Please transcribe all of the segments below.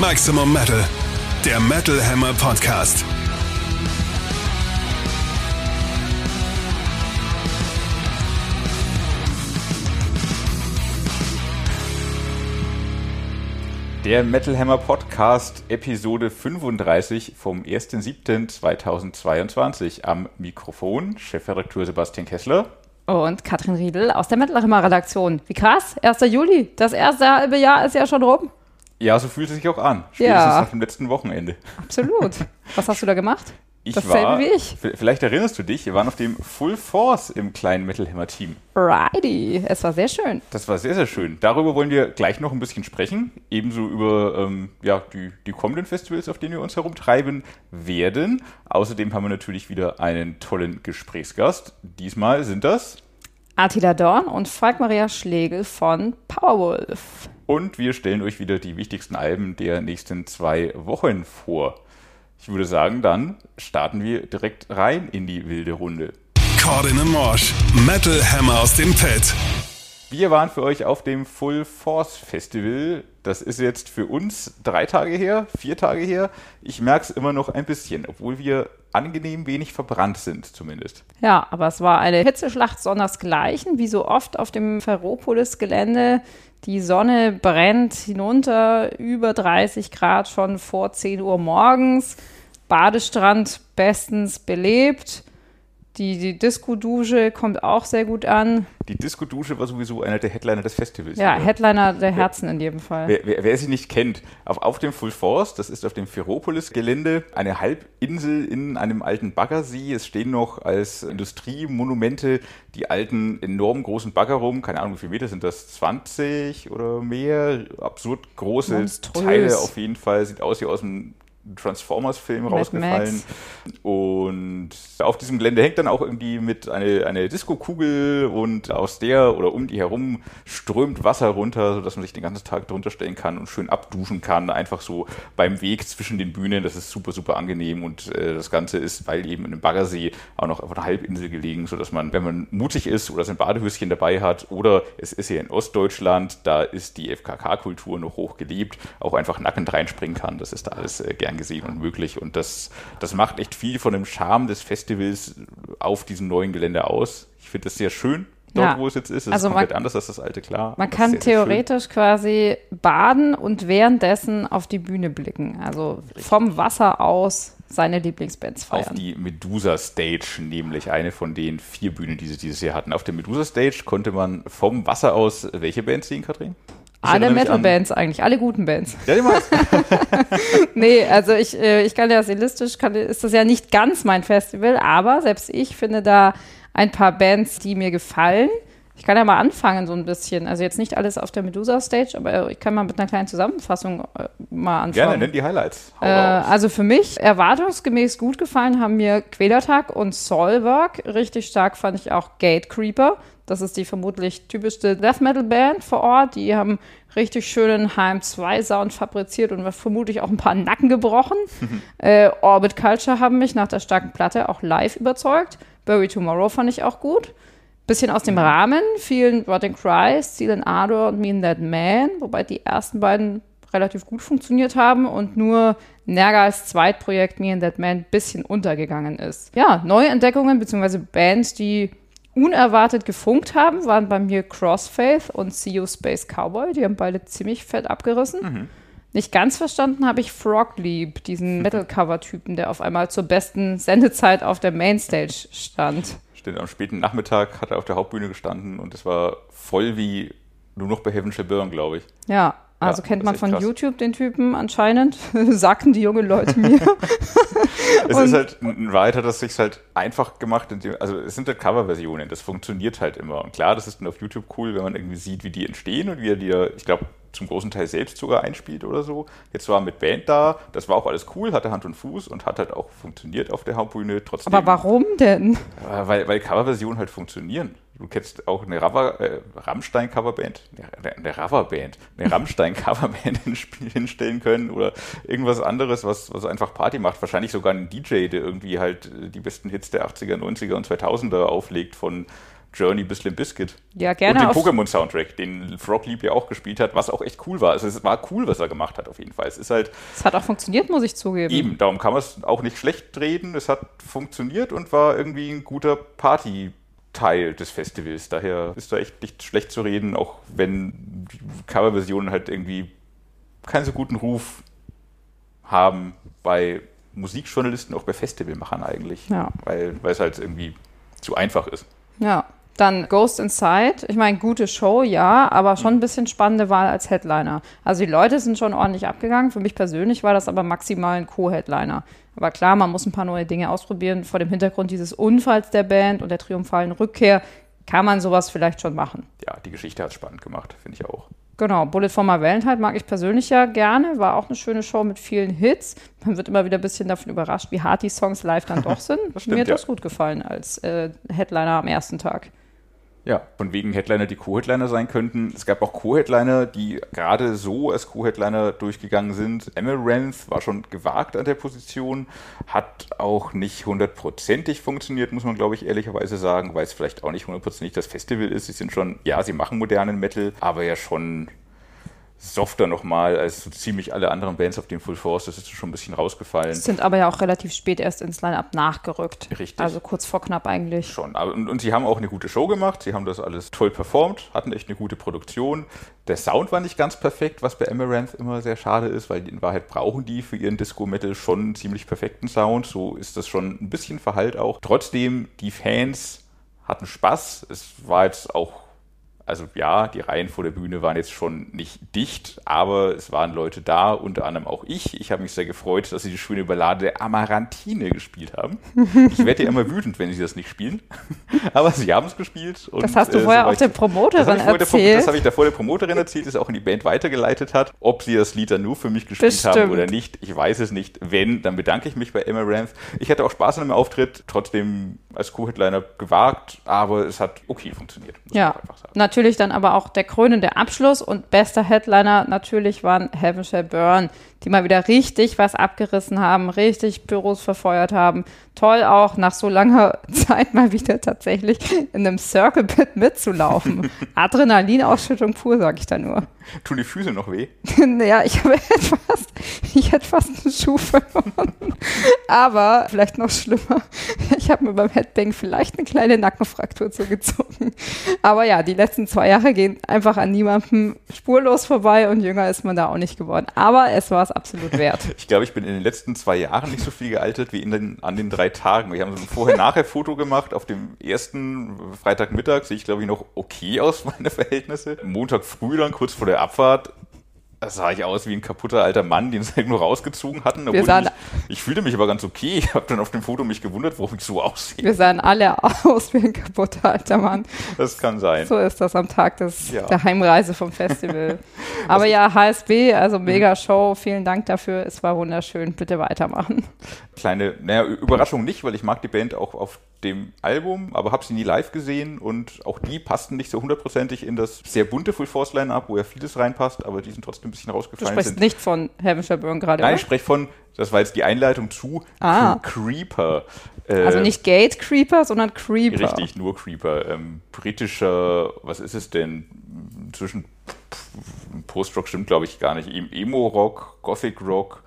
Maximum Metal, der Metal Hammer Podcast. Der Metal Hammer Podcast, Episode 35 vom 1.7.2022. Am Mikrofon Chefredakteur Sebastian Kessler. Und Katrin Riedel aus der Metal Hammer Redaktion. Wie krass, 1. Juli. Das erste halbe Jahr ist ja schon rum. Ja, so fühlt es sich auch an. Spätestens Ja. nach dem letzten Wochenende. Absolut. Was hast du da gemacht? Ich Dasselbe war, wie ich. vielleicht erinnerst du dich, wir waren auf dem Full Force im kleinen Metal Hammer Team. Righty. Es war sehr schön. Das war sehr, sehr schön. Darüber wollen wir gleich noch ein bisschen sprechen. Ebenso über ähm, ja, die, die kommenden Festivals, auf denen wir uns herumtreiben werden. Außerdem haben wir natürlich wieder einen tollen Gesprächsgast. Diesmal sind das. Attila Dorn und Frank Maria Schlegel von Powerwolf. Und wir stellen euch wieder die wichtigsten Alben der nächsten zwei Wochen vor. Ich würde sagen, dann starten wir direkt rein in die wilde Runde. Cordin Morsch, Metal Hammer aus dem Pit. Wir waren für euch auf dem Full Force Festival. Das ist jetzt für uns drei Tage her, vier Tage her. Ich merke es immer noch ein bisschen, obwohl wir angenehm wenig verbrannt sind, zumindest. Ja, aber es war eine Hitzeschlacht sondersgleichen, wie so oft auf dem Ferropolis-Gelände. Die Sonne brennt hinunter, über 30 Grad schon vor 10 Uhr morgens. Badestrand bestens belebt. Die, die Disco-Dusche kommt auch sehr gut an. Die Disco-Dusche war sowieso einer der Headliner des Festivals. Ja, oder? Headliner der Herzen in jedem Fall. Wer, wer, wer sie nicht kennt, auf, auf dem Full Force, das ist auf dem Ferropolis-Gelände, eine Halbinsel in einem alten Baggersee. Es stehen noch als Industriemonumente die alten, enorm großen Bagger rum. Keine Ahnung, wie viele Meter sind das? 20 oder mehr? Absurd große Monströs. Teile auf jeden Fall. Sieht aus wie aus einem Transformers-Film rausgefallen. Und auf diesem Gelände hängt dann auch irgendwie mit eine, eine Disco-Kugel und aus der oder um die herum strömt Wasser runter, sodass man sich den ganzen Tag drunter stellen kann und schön abduschen kann. Einfach so beim Weg zwischen den Bühnen. Das ist super, super angenehm und äh, das Ganze ist, weil eben in einem Baggersee auch noch auf einer Halbinsel gelegen, sodass man, wenn man mutig ist oder sein Badehöschen dabei hat oder es ist hier in Ostdeutschland, da ist die FKK-Kultur noch hoch gelebt, auch einfach nackend reinspringen kann. Das ist da alles äh, gern gesehen und möglich und das, das macht echt viel von dem Charme des Festivals auf diesem neuen Gelände aus. Ich finde das sehr schön. Dort, Ja. wo es jetzt ist, es Also ist man- komplett anders als das alte, klar. Man kann sehr, sehr theoretisch quasi baden und währenddessen auf die Bühne blicken. Also vom Wasser aus seine Lieblingsbands auf feiern. die Medusa Stage, nämlich eine von den vier Bühnen, die sie dieses Jahr hatten. Auf der Medusa Stage konnte man vom Wasser aus welche Bands sehen, Katrin? Alle Metal-Bands eigentlich, alle guten Bands. Ja, die. Nee, also ich, äh, ich kann ja stilistisch, kann, ist das ja nicht ganz mein Festival, aber selbst ich finde da ein paar Bands, die mir gefallen. Ich kann ja mal anfangen so ein bisschen. Also jetzt nicht alles auf der Medusa Stage, aber ich kann mal mit einer kleinen Zusammenfassung äh, mal anfangen. Gerne, nenn die Highlights. Äh, also für mich erwartungsgemäß gut gefallen haben mir Quälertag und Soulwork. Richtig stark fand ich auch Gatecreeper. Das ist die vermutlich typischste Death Metal Band vor Ort. Die haben richtig schönen HM2 Sound fabriziert und vermutlich auch ein paar Nacken gebrochen. äh, Orbit Culture haben mich nach der starken Platte auch live überzeugt. Bury Tomorrow fand ich auch gut. Bisschen aus dem Rahmen, vielen Rotting Cries, Steel and Ardor und Me and That Man, wobei die ersten beiden relativ gut funktioniert haben und nur Nergals Zweitprojekt Me and That Man ein bisschen untergegangen ist. Ja, neue Entdeckungen bzw. Bands, die unerwartet gefunkt haben, waren bei mir Crossfaith und See You Space Cowboy. Die haben beide ziemlich fett abgerissen. Nicht ganz verstanden habe ich Frogleap, diesen Metal-Cover-Typen, der auf einmal zur besten Sendezeit auf der Mainstage stand. Stimmt, am späten Nachmittag hat er auf der Hauptbühne gestanden und es war voll wie nur noch bei Heaven Shall Burn, glaube ich. Ja, also Ja, kennt man von krass. YouTube den Typen anscheinend, sagten die jungen Leute mir. Es ist halt, in Wahrheit hat das sich halt einfach gemacht, indem, also es sind halt Coverversionen, das funktioniert halt immer. Und klar, das ist dann auf YouTube cool, wenn man irgendwie sieht, wie die entstehen und wie er die, ja, ich glaube, zum großen Teil selbst sogar einspielt oder so. Jetzt war er mit Band da, das war auch alles cool, hatte Hand und Fuß und hat halt auch funktioniert auf der Hauptbühne. Trotzdem, Aber warum denn? Ja, Weil, weil Coverversionen halt funktionieren. Du kennst auch eine Rava, äh, Rammstein-Coverband, eine, eine Rava-Band, eine Rammstein-Coverband hinstellen können oder irgendwas anderes, was, was einfach Party macht. Wahrscheinlich sogar ein DJ, der irgendwie halt äh, die besten Hits der 80er, 90er und 2000er auflegt von Journey bis Limp Bizkit. Ja, gerne. Und den Pokémon-Soundtrack, den Frog Leap ja auch gespielt hat, was auch echt cool war. Also es war cool, was er gemacht hat auf jeden Fall. Es ist halt Es hat auch funktioniert, muss ich zugeben. eben, darum kann man es auch nicht schlecht reden. Es hat funktioniert und war irgendwie ein guter Party-Teil des Festivals. Daher ist da echt nicht schlecht zu reden, auch wenn die Coverversionen halt irgendwie keinen so guten Ruf haben bei Musikjournalisten, auch bei Festivalmachern eigentlich. Ja. Weil, weil es halt irgendwie zu einfach ist. Ja. Dann Ghost Inside. Ich meine, gute Show, ja, aber schon ein bisschen spannende Wahl als Headliner. Also die Leute sind schon ordentlich abgegangen. Für mich persönlich war das aber maximal ein Co-Headliner. Aber klar, man muss ein paar neue Dinge ausprobieren. Vor dem Hintergrund dieses Unfalls der Band und der triumphalen Rückkehr kann man sowas vielleicht schon machen. Ja, die Geschichte hat es spannend gemacht, finde ich auch. Genau, Bullet for My Valentine mag ich persönlich ja gerne. War auch eine schöne Show mit vielen Hits. Man wird immer wieder ein bisschen davon überrascht, wie hart die Songs live dann doch sind. stimmt, Mir hat ja. das gut gefallen als äh, Headliner am ersten Tag. Ja, von wegen Headliner, die Co-Headliner sein könnten. Es gab auch Co-Headliner, die gerade so als Co-Headliner durchgegangen sind. Amaranth war schon gewagt an der Position, hat auch nicht hundertprozentig funktioniert, muss man glaube ich ehrlicherweise sagen, weil es vielleicht auch nicht hundertprozentig das Festival ist. Sie sind schon, ja, sie machen modernen Metal, aber ja schon softer nochmal als so ziemlich alle anderen Bands auf dem Full Force. Das ist schon ein bisschen rausgefallen. Sind aber ja auch relativ spät erst ins Line-Up nachgerückt. Richtig. Also kurz vor knapp eigentlich. Schon. Und, und sie haben auch eine gute Show gemacht. Sie haben das alles toll performt, hatten echt eine gute Produktion. Der Sound war nicht ganz perfekt, was bei Amaranth immer sehr schade ist, weil in Wahrheit brauchen die für ihren Disco-Metal schon einen ziemlich perfekten Sound. So ist das schon ein bisschen verhallt auch. Trotzdem, die Fans hatten Spaß. Es war jetzt auch also ja, die Reihen vor der Bühne waren jetzt schon nicht dicht, aber es waren Leute da, unter anderem auch ich. Ich habe mich sehr gefreut, dass sie die schöne Ballade der Amarantine gespielt haben. Ich werde ja immer wütend, wenn sie das nicht spielen. Aber sie haben es gespielt. Und, Das hast du äh, vorher auch der Promoterin erzählt. das habe ich davor der Promoterin erzählt, das auch in die Band weitergeleitet hat. Ob sie das Lied dann nur für mich gespielt haben Bestimmt. oder nicht, ich weiß es nicht. Wenn, dann bedanke ich mich bei Amaranth. Ich hatte auch Spaß an dem Auftritt, trotzdem als Co-Headliner gewagt, aber es hat okay funktioniert. Ja, sagen. Natürlich dann aber auch der krönende Abschluss und bester Headliner natürlich waren Heaven Shall Burn, die mal wieder richtig was abgerissen haben, richtig Büros verfeuert haben. Toll auch nach so langer Zeit mal wieder tatsächlich in einem Circle Pit mitzulaufen. Adrenalinausschüttung pur, sag ich da nur. Tun die Füße noch weh? naja, ich habe etwas, ich hätte fast einen Schuh verloren. Aber vielleicht noch schlimmer, ich habe mir beim Headbang vielleicht eine kleine Nackenfraktur zugezogen. Aber ja, die letzten zwei Jahre gehen einfach an niemandem spurlos vorbei und jünger ist man da auch nicht geworden. Aber es war es absolut wert. Ich glaube, ich bin in den letzten zwei Jahren nicht so viel gealtert wie in den, an den drei Tagen. Wir haben so ein Vorher-Nachher-Foto gemacht. Auf dem ersten Freitagmittag sehe ich, glaube ich, noch okay aus, meine Verhältnisse. Montag früh dann, kurz vor der Abfahrt, da sah ich aus wie ein kaputter alter Mann, den sie halt nur rausgezogen hatten. ich, ich fühlte mich aber ganz okay. Ich habe dann auf dem Foto mich gewundert, warum ich so aussehe. Wir sahen alle aus wie ein kaputter alter Mann. Das kann sein. So ist das am Tag des, Ja. der Heimreise vom Festival. Aber ja, HSB, also mega Show. Vielen Dank dafür. Es war wunderschön. Bitte weitermachen. kleine, naja, Überraschung nicht, weil ich mag die Band auch auf dem Album, aber habe sie nie live gesehen und auch die passten nicht so hundertprozentig in das sehr bunte Full Force Line-Up, wo ja vieles reinpasst, aber die sind trotzdem ein bisschen Du rausgefallen. sprichst sind. nicht von Heaven Shall Burn gerade, Nein, oder? ich spreche von, das war jetzt die Einleitung zu Ah. Creeper. Äh, Also nicht Gate Creeper, sondern Creeper. Richtig, nur Creeper. Ähm, britischer, was ist es denn? Zwischen Post-Rock stimmt, glaube ich, gar nicht. Em- Emo-Rock, Gothic-Rock.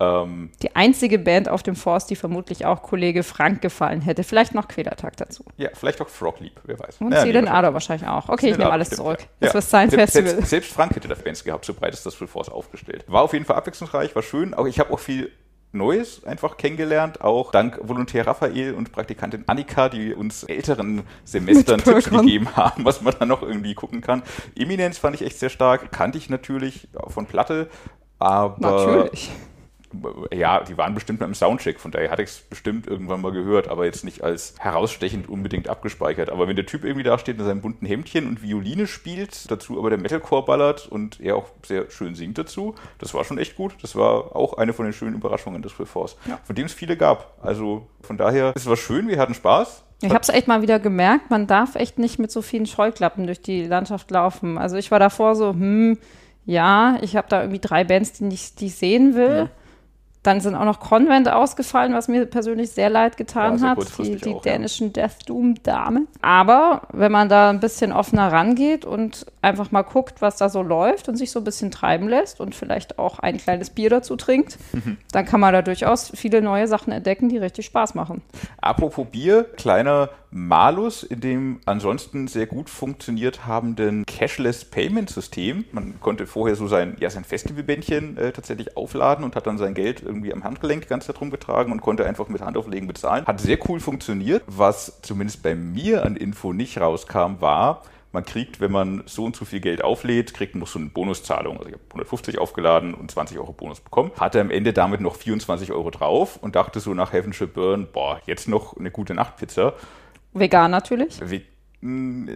Ähm, Die einzige Band auf dem Forst, die vermutlich auch Kollege Frank gefallen hätte. Vielleicht noch Quälertag dazu. ja, vielleicht auch Frog Leap, wer weiß. Und Ja, nee, Seelen wahrscheinlich. Adler wahrscheinlich auch. Okay, ich nehme alles zurück. ja. Das wird sein Selbst- Festival. Selbst, selbst Frank hätte da Fans gehabt, so breit ist das Full Force aufgestellt. War auf jeden Fall abwechslungsreich, war schön. Auch ich habe auch viel Neues einfach kennengelernt, auch dank Volontär Raphael und Praktikantin Annika, die uns älteren Semestern Tipps gegeben haben, was man da noch irgendwie gucken kann. Eminenz fand ich echt sehr stark, kannte ich natürlich von Platte, aber Natürlich. Ja, die waren bestimmt mit einem Soundcheck, von daher hatte ich es bestimmt irgendwann mal gehört, aber jetzt nicht als herausstechend unbedingt abgespeichert. Aber wenn der Typ irgendwie da steht in seinem bunten Hemdchen und Violine spielt, dazu aber der Metalcore ballert und er auch sehr schön singt dazu, das war schon echt gut. Das war auch eine von den schönen Überraschungen des Full Force, Ja. von dem es viele gab. Also von daher, es war schön, wir hatten Spaß. Ich habe es echt mal wieder gemerkt, man darf echt nicht mit so vielen Scheuklappen durch die Landschaft laufen. Also ich war davor so, hm, ja, ich habe da irgendwie drei Bands, die, ich, die ich sehen will. Dann sind auch noch Convent ausgefallen, was mir persönlich sehr leid getan Ja, hat, die, die auch, ja. dänischen Death Doom Damen. Aber wenn man da ein bisschen offener rangeht und einfach mal guckt, was da so läuft und sich so ein bisschen treiben lässt und vielleicht auch ein kleines Bier dazu trinkt, dann kann man da durchaus viele neue Sachen entdecken, die richtig Spaß machen. Apropos Bier, kleiner Malus in dem ansonsten sehr gut funktioniert habenden Cashless Payment System. Man konnte vorher so sein, ja, sein Festivalbändchen äh, tatsächlich aufladen und hat dann sein Geld irgendwie am Handgelenk die ganze Zeit rumgetragen und konnte einfach mit Handauflegen bezahlen. Hat sehr cool funktioniert. Was zumindest bei mir an Info nicht rauskam, war, man kriegt, wenn man so und so viel Geld auflädt, kriegt man so eine Bonuszahlung. Also ich habe 150 aufgeladen und 20 Euro Bonus bekommen. Hatte am Ende damit noch 24 Euro drauf und dachte so nach Heaven Burn, boah, jetzt noch eine gute Nachtpizza. Vegan natürlich. Ve- mh,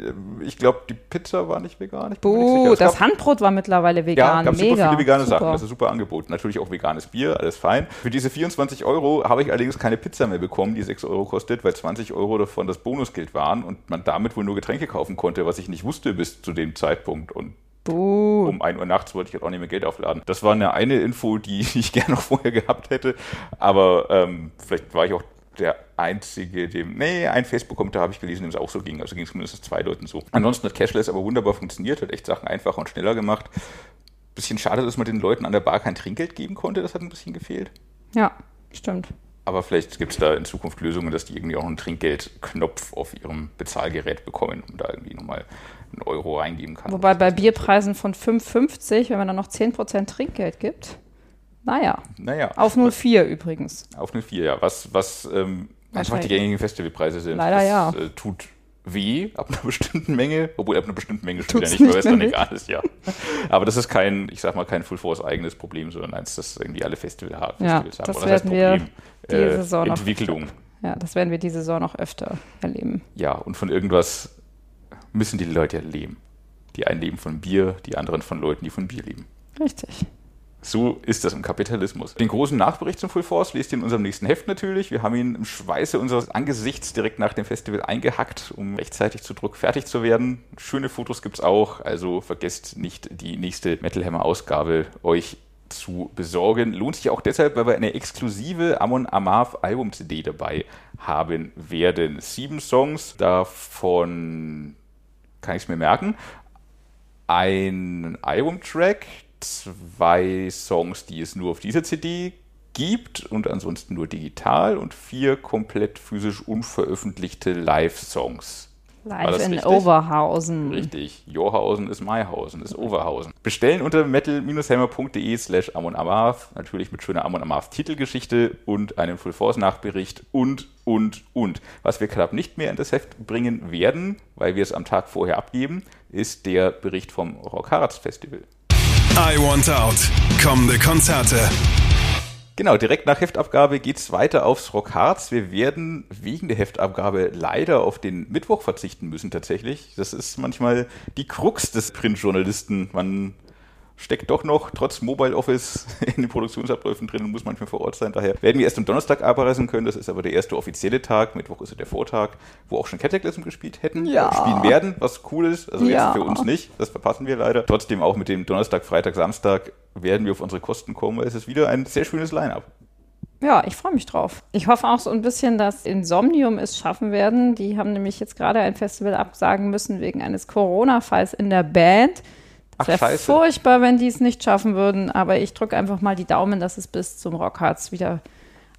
Ich glaube, die Pizza war nicht vegan. Ich nicht Buh. Es das gab- Handbrot war mittlerweile ja, vegan. gab super Mega. viele vegane Super. Sachen. Das ist super Angebot. Natürlich auch veganes Bier, alles fein. Für diese 24 Euro habe ich allerdings keine Pizza mehr bekommen, die 6 Euro kostet, weil 20 Euro davon das Bonusgeld waren und man damit wohl nur Getränke kaufen konnte, was ich nicht wusste bis zu dem Zeitpunkt. Und Buh. um 1 Uhr nachts wollte ich halt auch nicht mehr Geld aufladen. Das war eine, eine Info, die ich gerne noch vorher gehabt hätte. Aber ähm, vielleicht war ich auch der Einzige, dem. Nee, ein Facebook-Kommentar habe ich gelesen, dem es auch so ging. Also ging es mindestens zwei Leuten so. Ansonsten hat Cashless aber wunderbar funktioniert, hat echt Sachen einfacher und schneller gemacht. Bisschen schade, dass man den Leuten an der Bar kein Trinkgeld geben konnte, das hat ein bisschen gefehlt. Ja, stimmt. Aber vielleicht gibt es da in Zukunft Lösungen, dass die irgendwie auch einen Trinkgeldknopf auf ihrem Bezahlgerät bekommen und da irgendwie nochmal einen Euro reingeben kann. Wobei bei Bierpreisen von 5,50, wenn man dann noch 10% Trinkgeld gibt, naja, Naja, auf 0,4 übrigens. Auf eine 4, ja. Was, was ähm, einfach die gängigen Festivalpreise sind. Leider das, ja. Äh, tut weh ab einer bestimmten Menge, obwohl ab einer bestimmten Menge wieder Tut's nicht, weil es dann egal ist, ja. Aber das ist kein, ich sag mal, kein Full Force eigenes Problem, sondern eins, das irgendwie alle Festival haben. Ja, Festivals haben. das Oder heißt werden wir Problem? diese Äh, Saison noch- Entwicklung. Ja, das werden wir diese Saison noch öfter erleben. Ja, und von irgendwas müssen die Leute ja leben. Die einen leben von Bier, die anderen von Leuten, die von Bier leben. Richtig. So ist das im Kapitalismus. Den großen Nachbericht zum Full Force lest ihr in unserem nächsten Heft natürlich. Wir haben ihn im Schweiße unseres Angesichts direkt nach dem Festival eingehackt, um rechtzeitig zu Druck fertig zu werden. Schöne Fotos gibt's auch, also vergesst nicht die nächste Metal Hammer Ausgabe euch zu besorgen. Lohnt sich auch deshalb, weil wir eine exklusive Amon Amarth Album CD dabei haben werden. Sieben Songs, davon kann ich es mir merken ein Albumtrack, zwei Songs, die es nur auf dieser CD gibt und ansonsten nur digital und vier komplett physisch unveröffentlichte Live-Songs. Live in richtig? Oberhausen. Richtig. Johausen ist Maihausen, ist Overhausen. Bestellen unter metal-hammer.de slash Amon Amarth. Natürlich mit schöner Amon Amarth Titelgeschichte und einem Full Force Nachbericht und, und, und. Was wir knapp nicht mehr in das Heft bringen werden, weil wir es am Tag vorher abgeben, ist der Bericht vom Rock Harz Festival. I Want Out. Kommende Konzerte. Genau, direkt nach Heftabgabe geht's weiter aufs Rock Harz. Wir werden wegen der Heftabgabe leider auf den Mittwoch verzichten müssen tatsächlich. Das ist manchmal die Krux des Printjournalisten. Man steckt doch noch trotz Mobile Office in den Produktionsabläufen drin und muss manchmal vor Ort sein. Daher werden wir erst am Donnerstag abreisen können. Das ist aber der erste offizielle Tag. Mittwoch ist ja der Vortag, wo auch schon Cataclysm gespielt hätten. Ja. Spielen werden, was cool ist. Also Ja. jetzt für uns nicht. Das verpassen wir leider. Trotzdem auch mit dem Donnerstag, Freitag, Samstag werden wir auf unsere Kosten kommen. Es ist wieder ein sehr schönes Line-Up. Ja, ich freue mich drauf. Ich hoffe auch so ein bisschen, dass Insomnium es schaffen werden. Die haben nämlich jetzt gerade ein Festival absagen müssen wegen eines Corona-Falls in der Band. Ach, Es wäre furchtbar, wenn die es nicht schaffen würden, aber ich drücke einfach mal die Daumen, dass es bis zum Rockharz wieder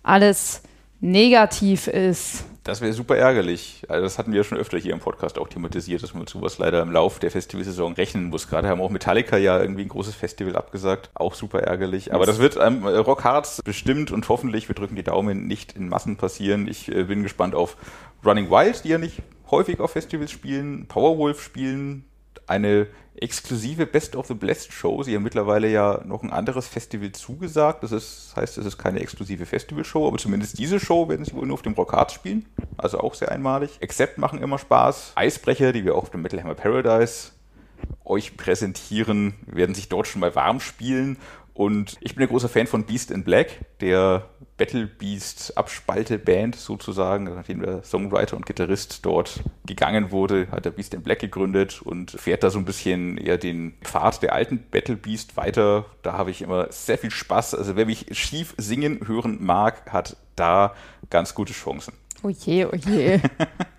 alles negativ ist. Das wäre super ärgerlich. Also das hatten wir schon öfter hier im Podcast auch thematisiert, dass man mit sowas leider im Lauf der Festivalsaison rechnen muss. Gerade haben auch Metallica ja irgendwie ein großes Festival abgesagt. Auch super ärgerlich. Aber das wird am äh, Rock Harz bestimmt und hoffentlich, wir drücken die Daumen, nicht in Massen passieren. Ich äh, bin gespannt auf Running Wild, die ja nicht häufig auf Festivals spielen, Powerwolf spielen, eine exklusive Best of the Blessed Show. Sie haben mittlerweile ja noch ein anderes Festival zugesagt. Das ist, heißt, es ist keine exklusive Festivalshow, aber zumindest diese Show werden sie wohl nur auf dem Rockart spielen. Also auch sehr einmalig. Accept machen immer Spaß. Eisbrecher, die wir auch auf dem Metal Hammer Paradise euch präsentieren, werden sich dort schon mal warm spielen. Und ich bin ein großer Fan von Beast in Black, der Battle Beast Abspalte-Band sozusagen, nachdem der Songwriter und Gitarrist dort gegangen wurde, hat er Beast in Black gegründet und fährt da so ein bisschen eher den Pfad der alten Battle Beast weiter. Da habe ich immer sehr viel Spaß. Also wer mich schief singen hören mag, hat da ganz gute Chancen. Oje, oje.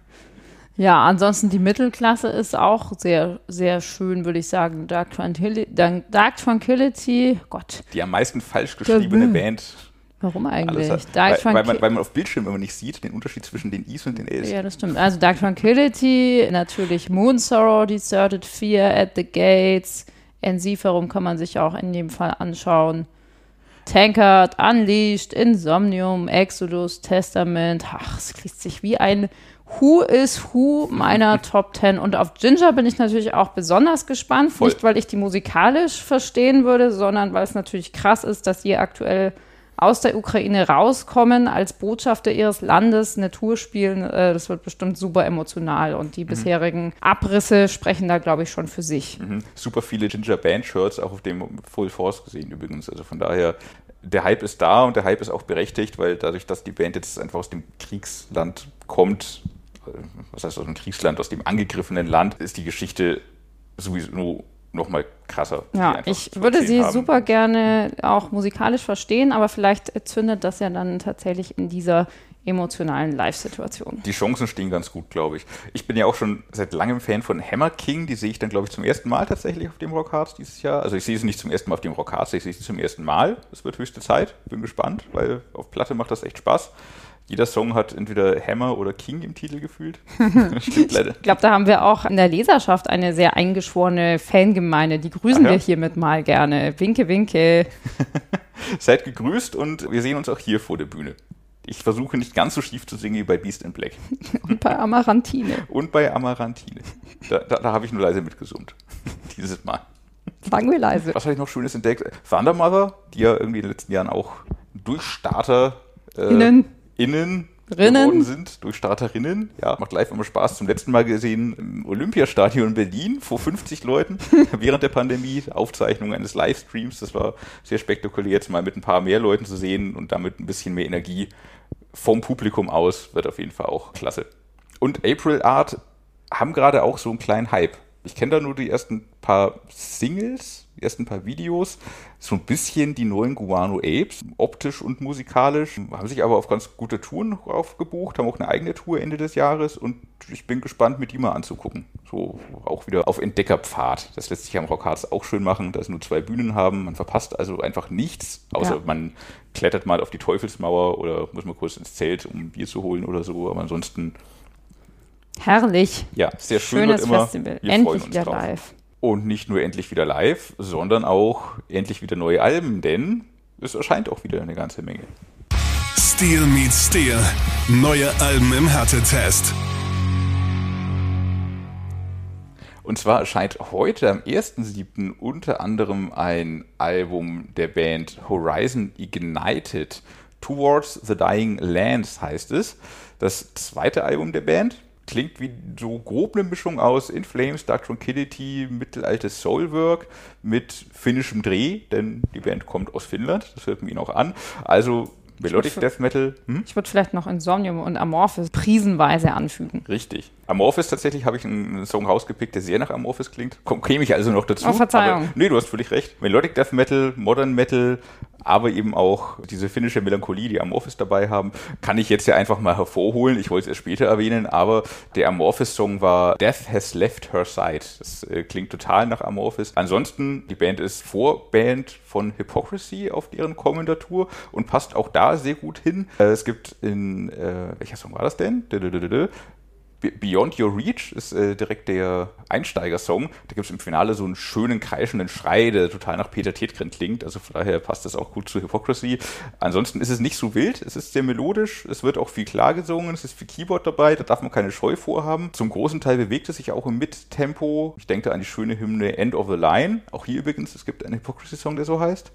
ja, ansonsten die Mittelklasse ist auch sehr, sehr schön, würde ich sagen. Dark Tranquility, Dark Tranquility, Gott. Die am meisten falsch geschriebene Band Warum eigentlich? Hat, weil, weil, man, weil man auf Bildschirm immer nicht sieht, den Unterschied zwischen den Is und den Ls. Ja, das stimmt. Also Dark Tranquility, natürlich Moon Sorrow, Deserted Fear, At the Gates, Ensiferum kann man sich auch in dem Fall anschauen. Tankard, Unleashed, Insomnium, Exodus, Testament. Ach, es liest sich wie ein Who is Who meiner Top 10. Und auf Ginger bin ich natürlich auch besonders gespannt. Voll. Nicht, weil ich die musikalisch verstehen würde, sondern weil es natürlich krass ist, dass ihr aktuell aus der Ukraine rauskommen, als Botschafter ihres Landes eine Tour spielen, äh, das wird bestimmt super emotional. Und die mhm. bisherigen Abrisse sprechen da, glaube ich, schon für sich. Mhm. Super viele Ginger Band Shirts auch auf dem Full Force gesehen übrigens. Also von daher, der Hype ist da und der Hype ist auch berechtigt, weil dadurch, dass die Band jetzt einfach aus dem Kriegsland kommt, äh, was heißt aus dem Kriegsland, aus dem angegriffenen Land, ist die Geschichte sowieso noch mal krasser. Ja, ich würde sie haben. super gerne auch musikalisch verstehen, aber vielleicht zündet das ja dann tatsächlich in dieser emotionalen Live-Situation. Die Chancen stehen ganz gut, glaube ich. Ich bin ja auch schon seit langem Fan von Hammer King. Die sehe ich dann, glaube ich, zum ersten Mal tatsächlich auf dem Rockhards dieses Jahr. Also ich sehe sie nicht zum ersten Mal auf dem Rockhards, ich sehe sie zum ersten Mal. Es wird höchste Zeit. Bin gespannt, weil auf Platte macht das echt Spaß. Jeder Song hat entweder Hammer oder King im Titel gefühlt. Stimmt leider. Ich glaube, da haben wir auch in der Leserschaft eine sehr eingeschworene Fangemeinde. Die grüßen ja. wir hiermit mal gerne. Winke, winke. Seid gegrüßt und wir sehen uns auch hier vor der Bühne. Ich versuche nicht ganz so schief zu singen wie bei Beast in Black. Und bei Amarantine. Und bei Amarantine. Da, da, da habe ich nur leise mitgesummt. Dieses Mal. Sagen wir leise. Was habe ich noch Schönes entdeckt? Thunder Mother, die ja irgendwie in den letzten Jahren auch Durchstarter äh, Innen innen Rinnen. geworden sind durch Starterinnen. Ja, macht live immer Spaß. Zum letzten Mal gesehen im Olympiastadion in Berlin vor 50 Leuten während der Pandemie. Aufzeichnung eines Livestreams. Das war sehr spektakulär, jetzt mal mit ein paar mehr Leuten zu sehen und damit ein bisschen mehr Energie vom Publikum aus. Wird auf jeden Fall auch klasse. Und April Art haben gerade auch so einen kleinen Hype. Ich kenne da nur die ersten paar Singles, die ersten paar Videos. So ein bisschen die neuen Guano Apes, optisch und musikalisch. Haben sich aber auf ganz gute Touren aufgebucht, haben auch eine eigene Tour Ende des Jahres und ich bin gespannt, mit die mal anzugucken. So auch wieder auf Entdeckerpfad. Das lässt sich am Rockharz auch schön machen, dass nur zwei Bühnen haben. Man verpasst also einfach nichts, außer ja. man klettert mal auf die Teufelsmauer oder muss mal kurz ins Zelt, um ein Bier zu holen oder so. Aber ansonsten Herrlich. Ja, sehr schön Schönes immer. Festival. Wir endlich wieder live. Und nicht nur endlich wieder live, sondern auch endlich wieder neue Alben, denn es erscheint auch wieder eine ganze Menge. Steel meets Steel. Neue Alben im Härtetest. Und zwar erscheint heute am 1.7. unter anderem ein Album der Band Horizon Ignited. Towards the Dying Lands heißt es. Das zweite Album der Band klingt wie so grob eine Mischung aus In Flames, Dark Tranquility, mittelaltes Soulwork mit finnischem Dreh, denn die Band kommt aus Finnland, das hört man ihnen auch an. Also Melodic Death Metal. Hm? Ich würde vielleicht noch Insomnium und Amorphis prisenweise anfügen. Richtig. Amorphis tatsächlich habe ich einen Song rausgepickt, der sehr nach Amorphis klingt. Käme ich also noch dazu. Oh, Verzeihung. Aber, nee, du hast völlig recht. Melodic Death Metal, Modern Metal, aber eben auch diese finnische Melancholie, die Amorphis dabei haben, kann ich jetzt ja einfach mal hervorholen. Ich wollte es erst später erwähnen, aber der Amorphis-Song war Death Has Left Her Side. Das äh, klingt total nach Amorphis. Ansonsten, die Band ist Vorband von Hypocrisy auf deren kommender Tour und passt auch da sehr gut hin. Äh, es gibt in, äh, welcher Song war das denn? Beyond Your Reach ist äh, direkt der Einsteigersong. Da gibt es im Finale so einen schönen, kreischenden Schrei, der total nach Peter Tetgren klingt. Also von daher passt das auch gut zu Hypocrisy. Ansonsten ist es nicht so wild, es ist sehr melodisch, es wird auch viel klar gesungen, es ist viel Keyboard dabei, da darf man keine Scheu vorhaben. Zum großen Teil bewegt es sich auch im Mittempo. Ich denke an die schöne Hymne End of the Line. Auch hier übrigens, es gibt einen Hypocrisy-Song, der so heißt.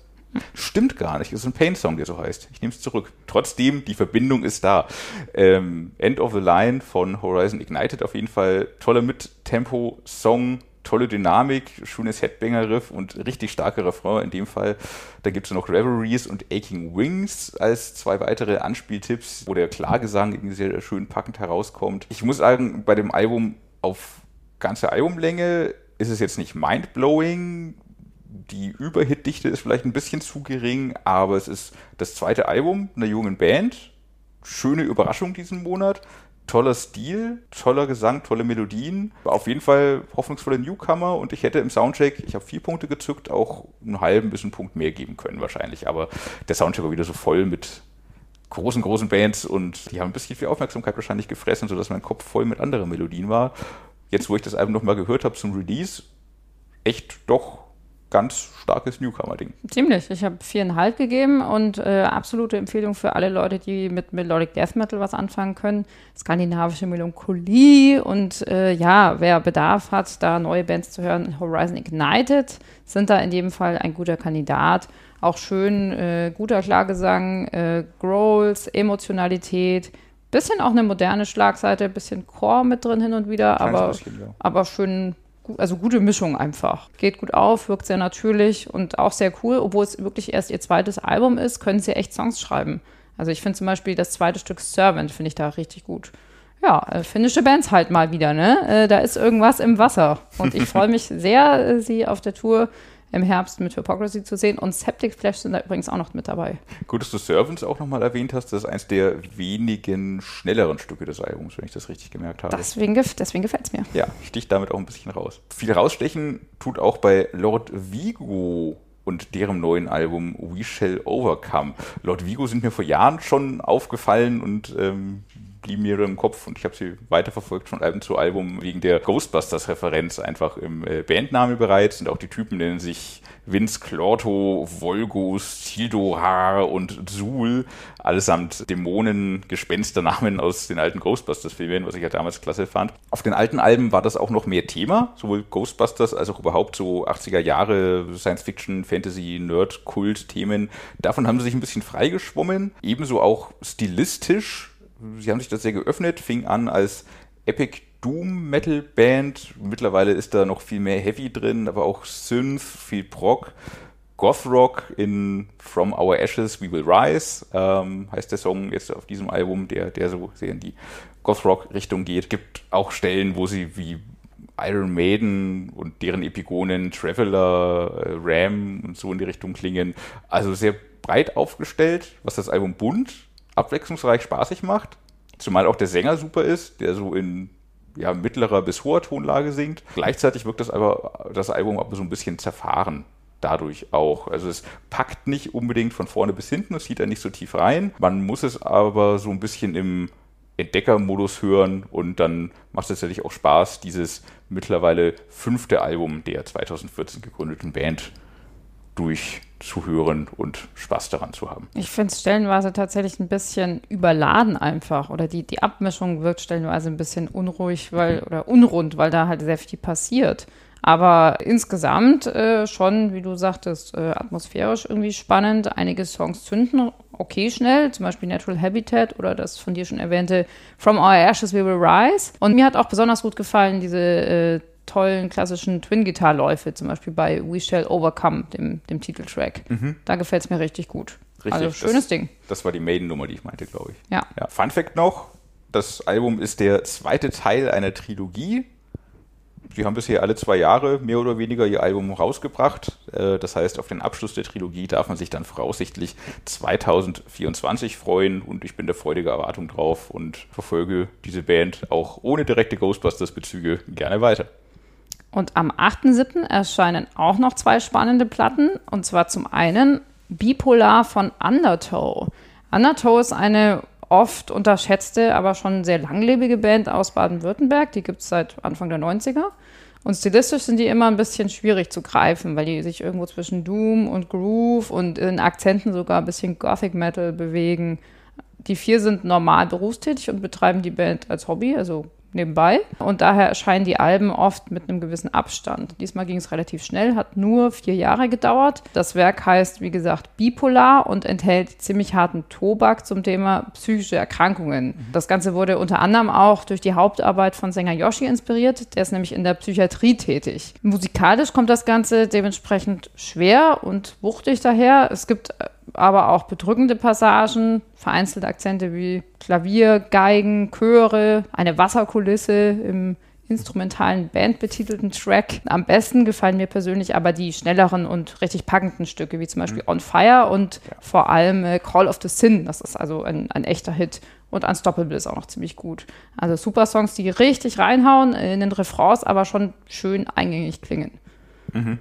Stimmt gar nicht. Es ist ein Pain-Song, der so heißt. Ich nehme es zurück. Trotzdem, die Verbindung ist da. Ähm, End of the Line von Horizon Ignited auf jeden Fall. Toller Mit-Tempo-Song. tolle Dynamik, schönes Headbanger-Riff und richtig starke Refrain in dem Fall. Da gibt es noch Reveries und Aching Wings als zwei weitere Anspieltipps, wo der Klagesang irgendwie sehr schön packend herauskommt. Ich muss sagen, bei dem Album auf ganze Albumlänge ist es jetzt nicht mindblowing. Die Überhitdichte ist vielleicht ein bisschen zu gering, aber es ist das zweite Album einer jungen Band. Schöne Überraschung diesen Monat toller Stil, toller Gesang, tolle Melodien. Auf jeden Fall hoffnungsvolle Newcomer und ich hätte im Soundcheck, ich habe vier Punkte gezückt, auch einen halben bis einen Punkt mehr geben können wahrscheinlich. Aber der Soundcheck war wieder so voll mit großen, großen Bands und die haben ein bisschen viel Aufmerksamkeit wahrscheinlich gefressen, sodass mein Kopf voll mit anderen Melodien war. Jetzt, wo ich das Album nochmal gehört habe zum Release, echt doch ganz starkes Newcomer-Ding. Ziemlich. Ich habe viereinhalb gegeben und äh, absolute Empfehlung für alle Leute, die mit Melodic Death Metal was anfangen können. Skandinavische Melancholie und äh, ja, wer Bedarf hat, da neue Bands zu hören, Horizon Ignited sind da in jedem Fall ein guter Kandidat. Auch schön, äh, guter Klagesang, äh, Growls, Emotionalität, bisschen auch eine moderne Schlagseite, bisschen Chor mit drin hin und wieder, aber, bisschen, ja. aber schön also gute Mischung einfach. Geht gut auf, wirkt sehr natürlich und auch sehr cool. Obwohl es wirklich erst ihr zweites Album ist, können sie echt Songs schreiben. Also ich finde zum Beispiel das zweite Stück Servant finde ich da richtig gut. Ja, äh, finnische Bands halt mal wieder, ne? Äh, da ist irgendwas im Wasser. Und ich freue mich sehr, äh, sie auf der Tour im Herbst mit Hypocrisy zu sehen. Und Septic Flash sind da übrigens auch noch mit dabei. Gut, dass du Servants auch nochmal erwähnt hast. Das ist eines der wenigen schnelleren Stücke des Albums, wenn ich das richtig gemerkt habe. Deswegen, deswegen gefällt es mir. Ja, sticht damit auch ein bisschen raus. Viel rausstechen tut auch bei Lord Vigo und deren neuen Album We Shall Overcome. Lord Vigo sind mir vor Jahren schon aufgefallen und ähm, blieben mir im Kopf und ich habe sie weiterverfolgt von Album zu Album wegen der Ghostbusters-Referenz einfach im äh, Bandname bereits und auch die Typen nennen sich Vince Clorto, Volgus, Tildor und Zul, allesamt Dämonen, Gespensternamen aus den alten Ghostbusters-Filmen, was ich ja damals klasse fand. Auf den alten Alben war das auch noch mehr Thema, sowohl Ghostbusters als auch überhaupt so 80er Jahre Science-Fiction, Fantasy, Nerd-Kult-Themen. Davon haben sie sich ein bisschen freigeschwommen, ebenso auch stilistisch sie haben sich das sehr geöffnet, fing an als Epic Doom Metal Band. Mittlerweile ist da noch viel mehr Heavy drin, aber auch Synth, viel Prog. Goth Rock in From Our Ashes We Will Rise ähm, heißt der Song jetzt auf diesem Album, der, der so sehr in die Goth Rock Richtung geht. Gibt auch Stellen, wo sie wie Iron Maiden und deren Epigonen Traveler, äh, Ram und so in die Richtung klingen. Also sehr breit aufgestellt, was das Album bunt abwechslungsreich spaßig macht. Zumal auch der Sänger super ist, der so in ja, mittlerer bis hoher Tonlage singt. Gleichzeitig wirkt das aber das Album aber so ein bisschen zerfahren dadurch auch. Also es packt nicht unbedingt von vorne bis hinten, es sieht da nicht so tief rein. Man muss es aber so ein bisschen im Entdeckermodus hören und dann macht es tatsächlich auch Spaß, dieses mittlerweile fünfte Album der 2014 gegründeten Band durchzuhören und Spaß daran zu haben. Ich finde es stellenweise tatsächlich ein bisschen überladen einfach oder die, die Abmischung wirkt stellenweise ein bisschen unruhig weil, oder unrund, weil da halt sehr viel passiert. Aber insgesamt äh, schon, wie du sagtest, äh, atmosphärisch irgendwie spannend. Einige Songs zünden okay schnell, zum Beispiel Natural Habitat oder das von dir schon erwähnte From Our Ashes We Will Rise. Und mir hat auch besonders gut gefallen diese äh, tollen klassischen Twin-Gitarre-Läufe, zum Beispiel bei We Shall Overcome, dem, dem Titeltrack. Mhm. Da gefällt es mir richtig gut. Richtig, also schönes das, Ding. Das war die Maiden-Nummer, die ich meinte, glaube ich. Ja. ja. Fun Fact noch: Das Album ist der zweite Teil einer Trilogie. Sie haben bisher alle zwei Jahre mehr oder weniger ihr Album rausgebracht. Äh, das heißt, auf den Abschluss der Trilogie darf man sich dann voraussichtlich 2024 freuen und ich bin der freudige Erwartung drauf und verfolge diese Band auch ohne direkte Ghostbusters-Bezüge gerne weiter. Und am 8.7. erscheinen auch noch zwei spannende Platten. Und zwar zum einen Bipolar von Undertow. Undertow ist eine oft unterschätzte, aber schon sehr langlebige Band aus Baden-Württemberg. Die gibt es seit Anfang der 90er. Und stilistisch sind die immer ein bisschen schwierig zu greifen, weil die sich irgendwo zwischen Doom und Groove und in Akzenten sogar ein bisschen Gothic Metal bewegen. Die vier sind normal berufstätig und betreiben die Band als Hobby, also nebenbei. Und daher erscheinen die Alben oft mit einem gewissen Abstand. Diesmal ging es relativ schnell, hat nur vier Jahre gedauert. Das Werk heißt, wie gesagt, Bipolar und enthält ziemlich harten Tobak zum Thema psychische Erkrankungen. Das Ganze wurde unter anderem auch durch die Hauptarbeit von Sänger Yoshi inspiriert. Der ist nämlich in der Psychiatrie tätig. Musikalisch kommt das Ganze dementsprechend schwer und wuchtig daher. Es gibt aber auch bedrückende Passagen, vereinzelte Akzente wie Klavier, Geigen, Chöre, eine Wasserkulisse im instrumentalen bandbetitelten Track. Am besten gefallen mir persönlich aber die schnelleren und richtig packenden Stücke, wie zum Beispiel mhm. On Fire und ja. vor allem äh, Call of the Sin. Das ist also ein, ein echter Hit. Und Unstoppable ist auch noch ziemlich gut. Also super Songs, die richtig reinhauen, in den Refrains aber schon schön eingängig klingen. Mhm.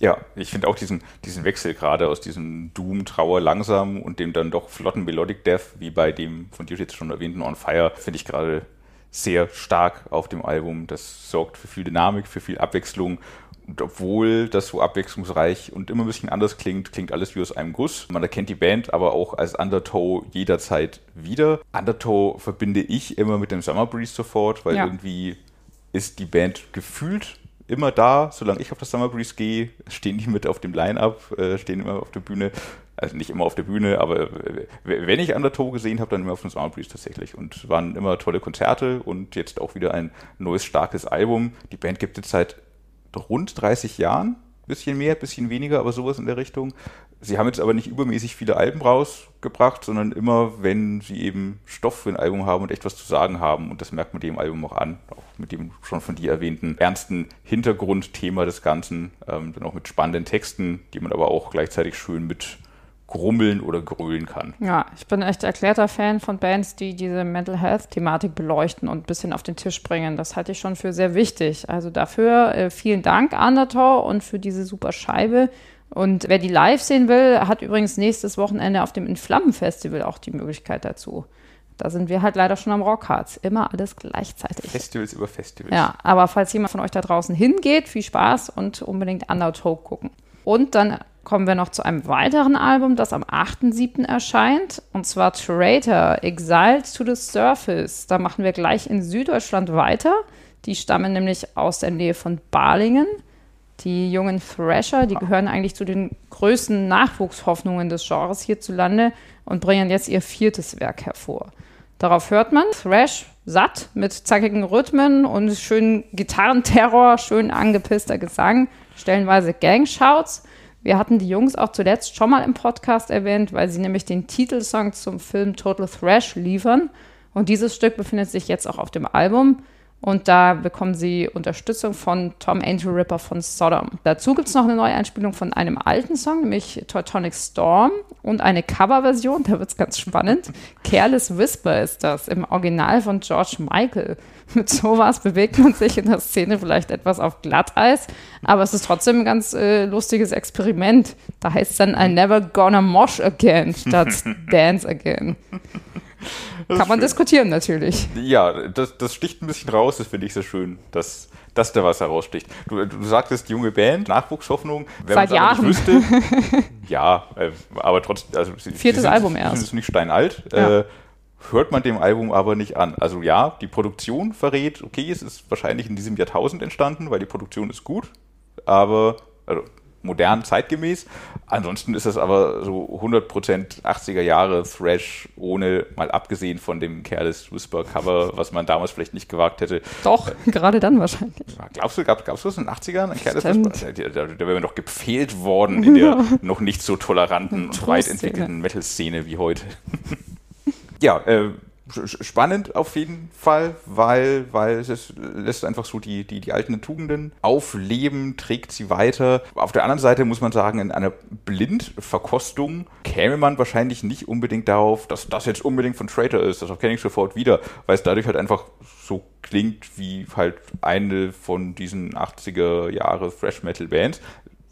Ja, ich finde auch diesen, diesen Wechsel gerade aus diesem Doom, Trauer, langsam und dem dann doch flotten Melodic Death, wie bei dem von dir jetzt schon erwähnten On Fire, finde ich gerade sehr stark auf dem Album. Das sorgt für viel Dynamik, für viel Abwechslung. Und obwohl das so abwechslungsreich und immer ein bisschen anders klingt, klingt alles wie aus einem Guss. Man erkennt die Band aber auch als Undertow jederzeit wieder. Undertow verbinde ich immer mit dem Summer Breeze sofort, weil ja. irgendwie ist die Band gefühlt immer da, solange ich auf das Summer Breeze gehe, stehen die mit auf dem Line-Up, äh, stehen immer auf der Bühne. Also nicht immer auf der Bühne, aber äh, wenn ich Undertow gesehen habe, dann immer auf dem Summer Breeze tatsächlich. Und waren immer tolle Konzerte und jetzt auch wieder ein neues, starkes Album. Die Band gibt es seit rund 30 Jahren bisschen mehr, bisschen weniger, aber sowas in der Richtung. Sie haben jetzt aber nicht übermäßig viele Alben rausgebracht, sondern immer, wenn sie eben Stoff für ein Album haben und echt was zu sagen haben. Und das merkt man dem Album auch an, auch mit dem schon von dir erwähnten ernsten Hintergrundthema des Ganzen, ähm, dann auch mit spannenden Texten, die man aber auch gleichzeitig schön mit grummeln oder grölen kann. Ja, ich bin echt erklärter Fan von Bands, die diese Mental Health-Thematik beleuchten und ein bisschen auf den Tisch bringen. Das halte ich schon für sehr wichtig. Also dafür äh, vielen Dank, Undertor, und für diese super Scheibe. Und wer die live sehen will, hat übrigens nächstes Wochenende auf dem Inflammen-Festival auch die Möglichkeit dazu. Da sind wir halt leider schon am Rockharz. Immer alles gleichzeitig. Festivals über Festivals. Ja, aber falls jemand von euch da draußen hingeht, viel Spaß und unbedingt Undertow gucken. Und dann kommen wir noch zu einem weiteren Album, das am 8.7. erscheint. Und zwar Traitor, Exiled to the Surface. Da machen wir gleich in Süddeutschland weiter. Die stammen nämlich aus der Nähe von Balingen. Die jungen Thrasher, die gehören eigentlich zu den größten Nachwuchshoffnungen des Genres hierzulande und bringen jetzt ihr viertes Werk hervor. Darauf hört man Thrash satt mit zackigen Rhythmen und schönen Gitarrenterror, schön angepisster Gesang, stellenweise Gangshouts wir hatten die Jungs auch zuletzt schon mal im Podcast erwähnt, weil sie nämlich den Titelsong zum Film Total Thrash liefern. Und dieses Stück befindet sich jetzt auch auf dem Album. Und da bekommen sie Unterstützung von Tom Angel Ripper von Sodom. Dazu gibt es noch eine neue Einspielung von einem alten Song, nämlich Teutonic Storm und eine Coverversion, da wird es ganz spannend. Careless Whisper ist das, im Original von George Michael. Mit sowas bewegt man sich in der Szene vielleicht etwas auf Glatteis, aber es ist trotzdem ein ganz äh, lustiges Experiment. Da heißt es dann I never gonna mosh again statt dance again. Kann man schön. diskutieren natürlich. Ja, das, das sticht ein bisschen raus, das finde ich sehr schön, dass, dass da was heraussticht. Du, du sagtest junge Band, Nachwuchshoffnung. Wenn Seit Jahren. Wüsste, ja, äh, aber trotzdem. Also, Viertes sind, Album erst. ist nicht steinalt. Ja. Äh, hört man dem Album aber nicht an. Also ja, die Produktion verrät, okay, es ist wahrscheinlich in diesem Jahrtausend entstanden, weil die Produktion ist gut, aber also modern, zeitgemäß. Ansonsten ist das aber so 100% 80er Jahre Thrash, ohne mal abgesehen von dem Careless Whisper Cover, was man damals vielleicht nicht gewagt hätte. Doch, äh, gerade dann wahrscheinlich. Glaubst du, gab es was in den 80ern? Ein Careless Whisper? Da, da, wäre noch gepfählt worden in der noch nicht so toleranten und weit entwickelten Metal-Szene wie heute. ja, äh, spannend auf jeden Fall, weil, weil es lässt einfach so die, die, die alten Tugenden aufleben, trägt sie weiter. Auf der anderen Seite muss man sagen, in einer Blindverkostung käme man wahrscheinlich nicht unbedingt darauf, dass das jetzt unbedingt von Traitor ist. Das erkenne ich sofort wieder, weil es dadurch halt einfach so klingt wie halt eine von diesen 80er Jahre Thrash Metal Bands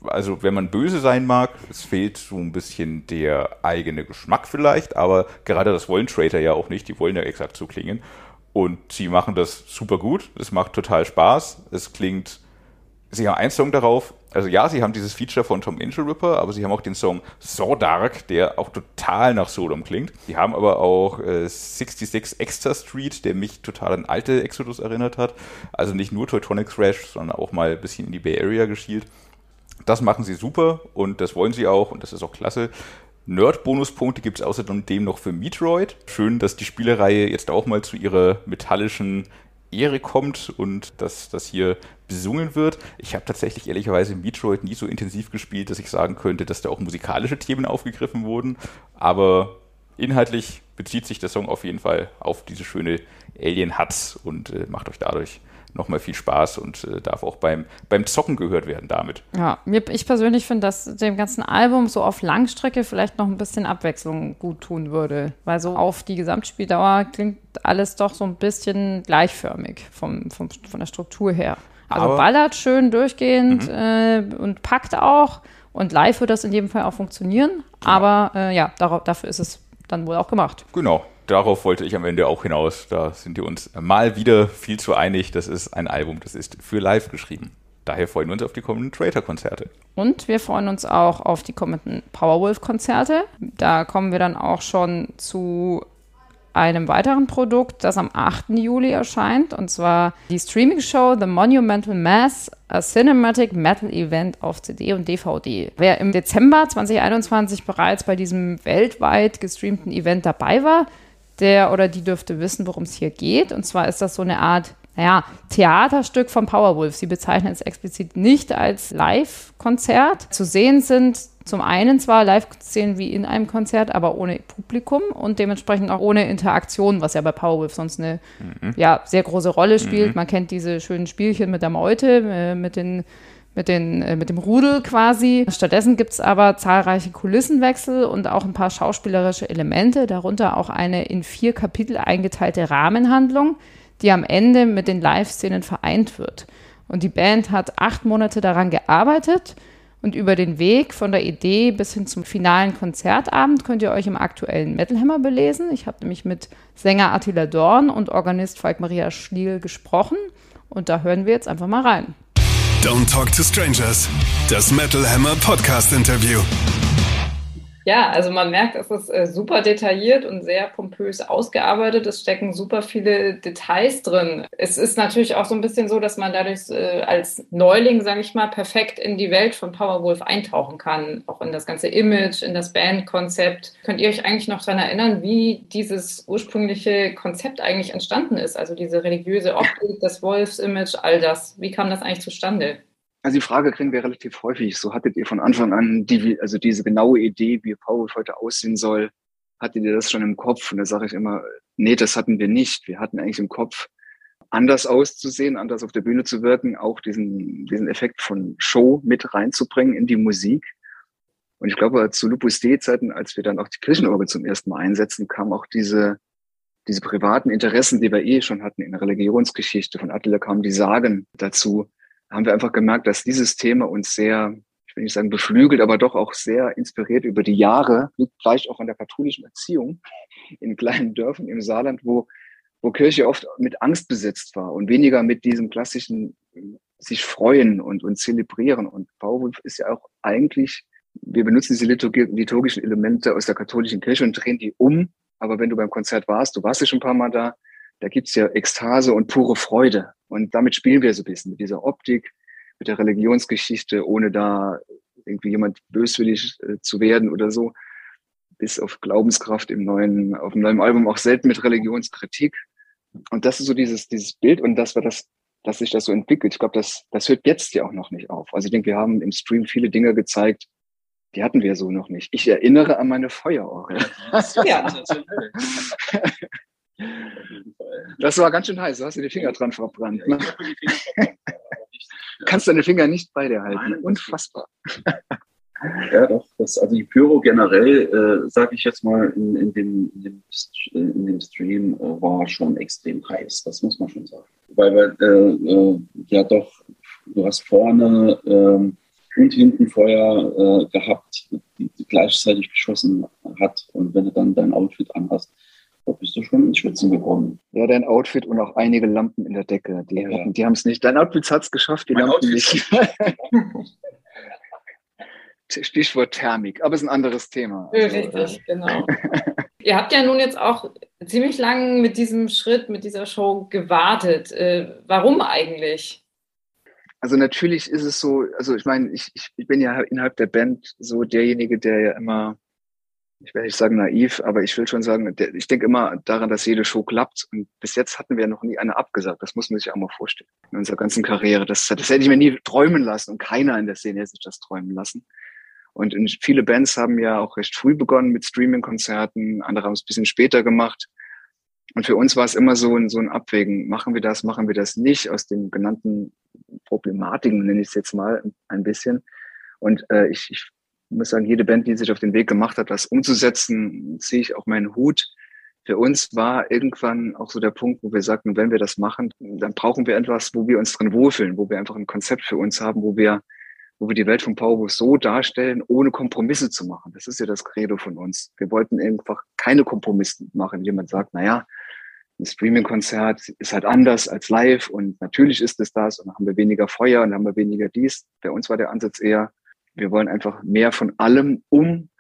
also wenn man böse sein mag, es fehlt so ein bisschen der eigene Geschmack vielleicht, aber gerade das wollen Trader ja auch nicht, die wollen ja exakt so klingen. Und sie machen das super gut, es macht total Spaß, es klingt Sie haben einen Song darauf, also ja, sie haben dieses Feature von Tom Angel Ripper, aber sie haben auch den Song So Dark, der auch total nach Sodom klingt. Sie haben aber auch äh, 66 Extra Street, der mich total an alte Exodus erinnert hat. Also nicht nur Teutonic Thrash, sondern auch mal ein bisschen in die Bay Area geschielt. Das machen sie super und das wollen sie auch und das ist auch klasse. Nerd-Bonuspunkte gibt es außerdem noch für Metroid. Schön, dass die Spielereihe jetzt auch mal zu ihrer metallischen Ehre kommt und dass das hier besungen wird. Ich habe tatsächlich ehrlicherweise Metroid nie so intensiv gespielt, dass ich sagen könnte, dass da auch musikalische Themen aufgegriffen wurden. Aber inhaltlich bezieht sich der Song auf jeden Fall auf diese schöne Alien Huts und äh, macht euch dadurch nochmal viel Spaß und äh, darf auch beim, beim Zocken gehört werden damit. Ja, ich persönlich finde, dass dem ganzen Album so auf Langstrecke vielleicht noch ein bisschen Abwechslung gut tun würde. Weil so auf die Gesamtspieldauer klingt alles doch so ein bisschen gleichförmig vom, vom von der Struktur her. Also Aber, ballert schön durchgehend mhm. äh, und packt auch. Und live wird das in jedem Fall auch funktionieren. Genau. Aber äh, ja, darauf, dafür ist es dann wohl auch gemacht. Genau. Darauf wollte ich am Ende auch hinaus. Da sind wir uns mal wieder viel zu einig. Das ist ein Album, das ist für live geschrieben. Daher freuen wir uns auf die kommenden Traitor-Konzerte. Und wir freuen uns auch auf die kommenden Powerwolf-Konzerte. Da kommen wir dann auch schon zu einem weiteren Produkt, das am 8. Juli erscheint, und zwar die Streaming-Show The Monumental Mass, a Cinematic Metal Event auf CD und DVD. Wer im Dezember 2021 bereits bei diesem weltweit gestreamten Event dabei war, der oder die dürfte wissen, worum es hier geht. Und zwar ist das so eine Art naja, Theaterstück von Powerwolf. Sie bezeichnen es explizit nicht als Live-Konzert. Zu sehen sind zum einen zwar Live-Szenen wie in einem Konzert, aber ohne Publikum und dementsprechend auch ohne Interaktion, was ja bei Powerwolf sonst eine mhm. ja, sehr große Rolle spielt. Mhm. Man kennt diese schönen Spielchen mit der Meute, äh, mit den mit, den, äh, mit dem Rudel quasi. Stattdessen gibt es aber zahlreiche Kulissenwechsel und auch ein paar schauspielerische Elemente, darunter auch eine in vier Kapitel eingeteilte Rahmenhandlung, die am Ende mit den Live-Szenen vereint wird. Und die Band hat acht Monate daran gearbeitet und über den Weg von der Idee bis hin zum finalen Konzertabend könnt ihr euch im aktuellen Metal Hammer belesen. Ich habe nämlich mit Sänger Attila Dorn und Organist Falk Maria Schliel gesprochen und da hören wir jetzt einfach mal rein. Don't Talk to Strangers, das Metal Hammer Podcast Interview. Ja, also man merkt, es ist äh, super detailliert und sehr pompös ausgearbeitet. Es stecken super viele Details drin. Es ist natürlich auch so ein bisschen so, dass man dadurch äh, als Neuling, sage ich mal, perfekt in die Welt von Powerwolf eintauchen kann. Auch in das ganze Image, in das Bandkonzept. Könnt ihr euch eigentlich noch daran erinnern, wie dieses ursprüngliche Konzept eigentlich entstanden ist? Also diese religiöse Optik, das Wolfs-Image, all das. Wie kam das eigentlich zustande? Also die Frage kriegen wir relativ häufig. So hattet ihr von Anfang an die, also diese genaue Idee, wie Powerwolf heute aussehen soll, hattet ihr das schon im Kopf? Und da sage ich immer, nee, das hatten wir nicht. Wir hatten eigentlich im Kopf, anders auszusehen, anders auf der Bühne zu wirken, auch diesen, diesen Effekt von Show mit reinzubringen in die Musik. Und ich glaube, zu Lupus D-Zeiten, als wir dann auch die Kirchenorgel zum ersten Mal einsetzen, kam auch diese, diese privaten Interessen, die wir eh schon hatten in der Religionsgeschichte. Von Attila kamen die Sagen dazu haben wir einfach gemerkt, dass dieses Thema uns sehr, ich will nicht sagen beflügelt, aber doch auch sehr inspiriert über die Jahre, liegt vielleicht auch an der katholischen Erziehung in kleinen Dörfern im Saarland, wo, wo Kirche oft mit Angst besetzt war und weniger mit diesem klassischen sich freuen und, und zelebrieren. Und Bauwolf ist ja auch eigentlich, wir benutzen diese liturgischen Elemente aus der katholischen Kirche und drehen die um. Aber wenn du beim Konzert warst, du warst ja schon ein paar Mal da, da gibt's ja Ekstase und pure Freude. Und damit spielen wir so ein bisschen mit dieser Optik, mit der Religionsgeschichte, ohne da irgendwie jemand böswillig äh, zu werden oder so. Bis auf Glaubenskraft im neuen, auf dem neuen Album auch selten mit Religionskritik. Und das ist so dieses, dieses Bild und das war das, dass sich das so entwickelt. Ich glaube, das, das hört jetzt ja auch noch nicht auf. Also ich denke, wir haben im Stream viele Dinge gezeigt, die hatten wir so noch nicht. Ich erinnere an meine Feuerorgel. Ja. Das war ganz schön heiß. Du hast dir die Finger dran verbrannt. Ne? Kannst deine Finger nicht bei dir halten. Unfassbar. Ja, doch. Das, also die Pyro generell, äh, sage ich jetzt mal, in, in, dem, in, dem, in dem Stream äh, war schon extrem heiß. Das muss man schon sagen. Weil wir äh, äh ja doch, du hast vorne ähm, und hinten Feuer äh, gehabt, die, die gleichzeitig geschossen hat. Und wenn du dann dein Outfit anhast, Da bist du schon ins Schwitzen gekommen. Ja, dein Outfit und auch einige Lampen in der Decke. Die, ja. die haben es nicht. Dein Outfit hat es geschafft, die mein Lampen Outfit. nicht. Stichwort Thermik, aber es ist ein anderes Thema. Also, Richtig, genau. Ihr habt ja nun jetzt auch ziemlich lang mit diesem Schritt, mit dieser Show gewartet. Äh, warum eigentlich? Also natürlich ist es so, also ich meine, ich, ich bin ja innerhalb der Band so derjenige, der ja immer ich will nicht sagen naiv, aber ich will schon sagen, ich denke immer daran, dass jede Show klappt. Und bis jetzt hatten wir noch nie eine abgesagt. Das muss man sich auch mal vorstellen. In unserer ganzen Karriere. Das, das hätte ich mir nie träumen lassen. Und keiner in der Szene hätte sich das träumen lassen. Und viele Bands haben ja auch recht früh begonnen mit Streaming-Konzerten. Andere haben es ein bisschen später gemacht. Und für uns war es immer so ein, so ein Abwägen. Machen wir das, machen wir das nicht? Aus den genannten Problematiken, nenne ich es jetzt mal ein bisschen. Und äh, ich, ich ich muss sagen, jede Band, die sich auf den Weg gemacht hat, das umzusetzen, ziehe ich auch meinen Hut. Für uns war irgendwann auch so der Punkt, wo wir sagten, wenn wir das machen, dann brauchen wir etwas, wo wir uns drin wohlfühlen, wo wir einfach ein Konzept für uns haben, wo wir, wo wir die Welt von Powerhouse so darstellen, ohne Kompromisse zu machen. Das ist ja das Credo von uns. Wir wollten einfach keine Kompromisse machen. Jemand sagt, na ja, ein Streaming-Konzert ist halt anders als live und natürlich ist es das und dann haben wir weniger Feuer und dann haben wir weniger dies. Bei uns war der Ansatz eher, wir wollen einfach mehr von allem, um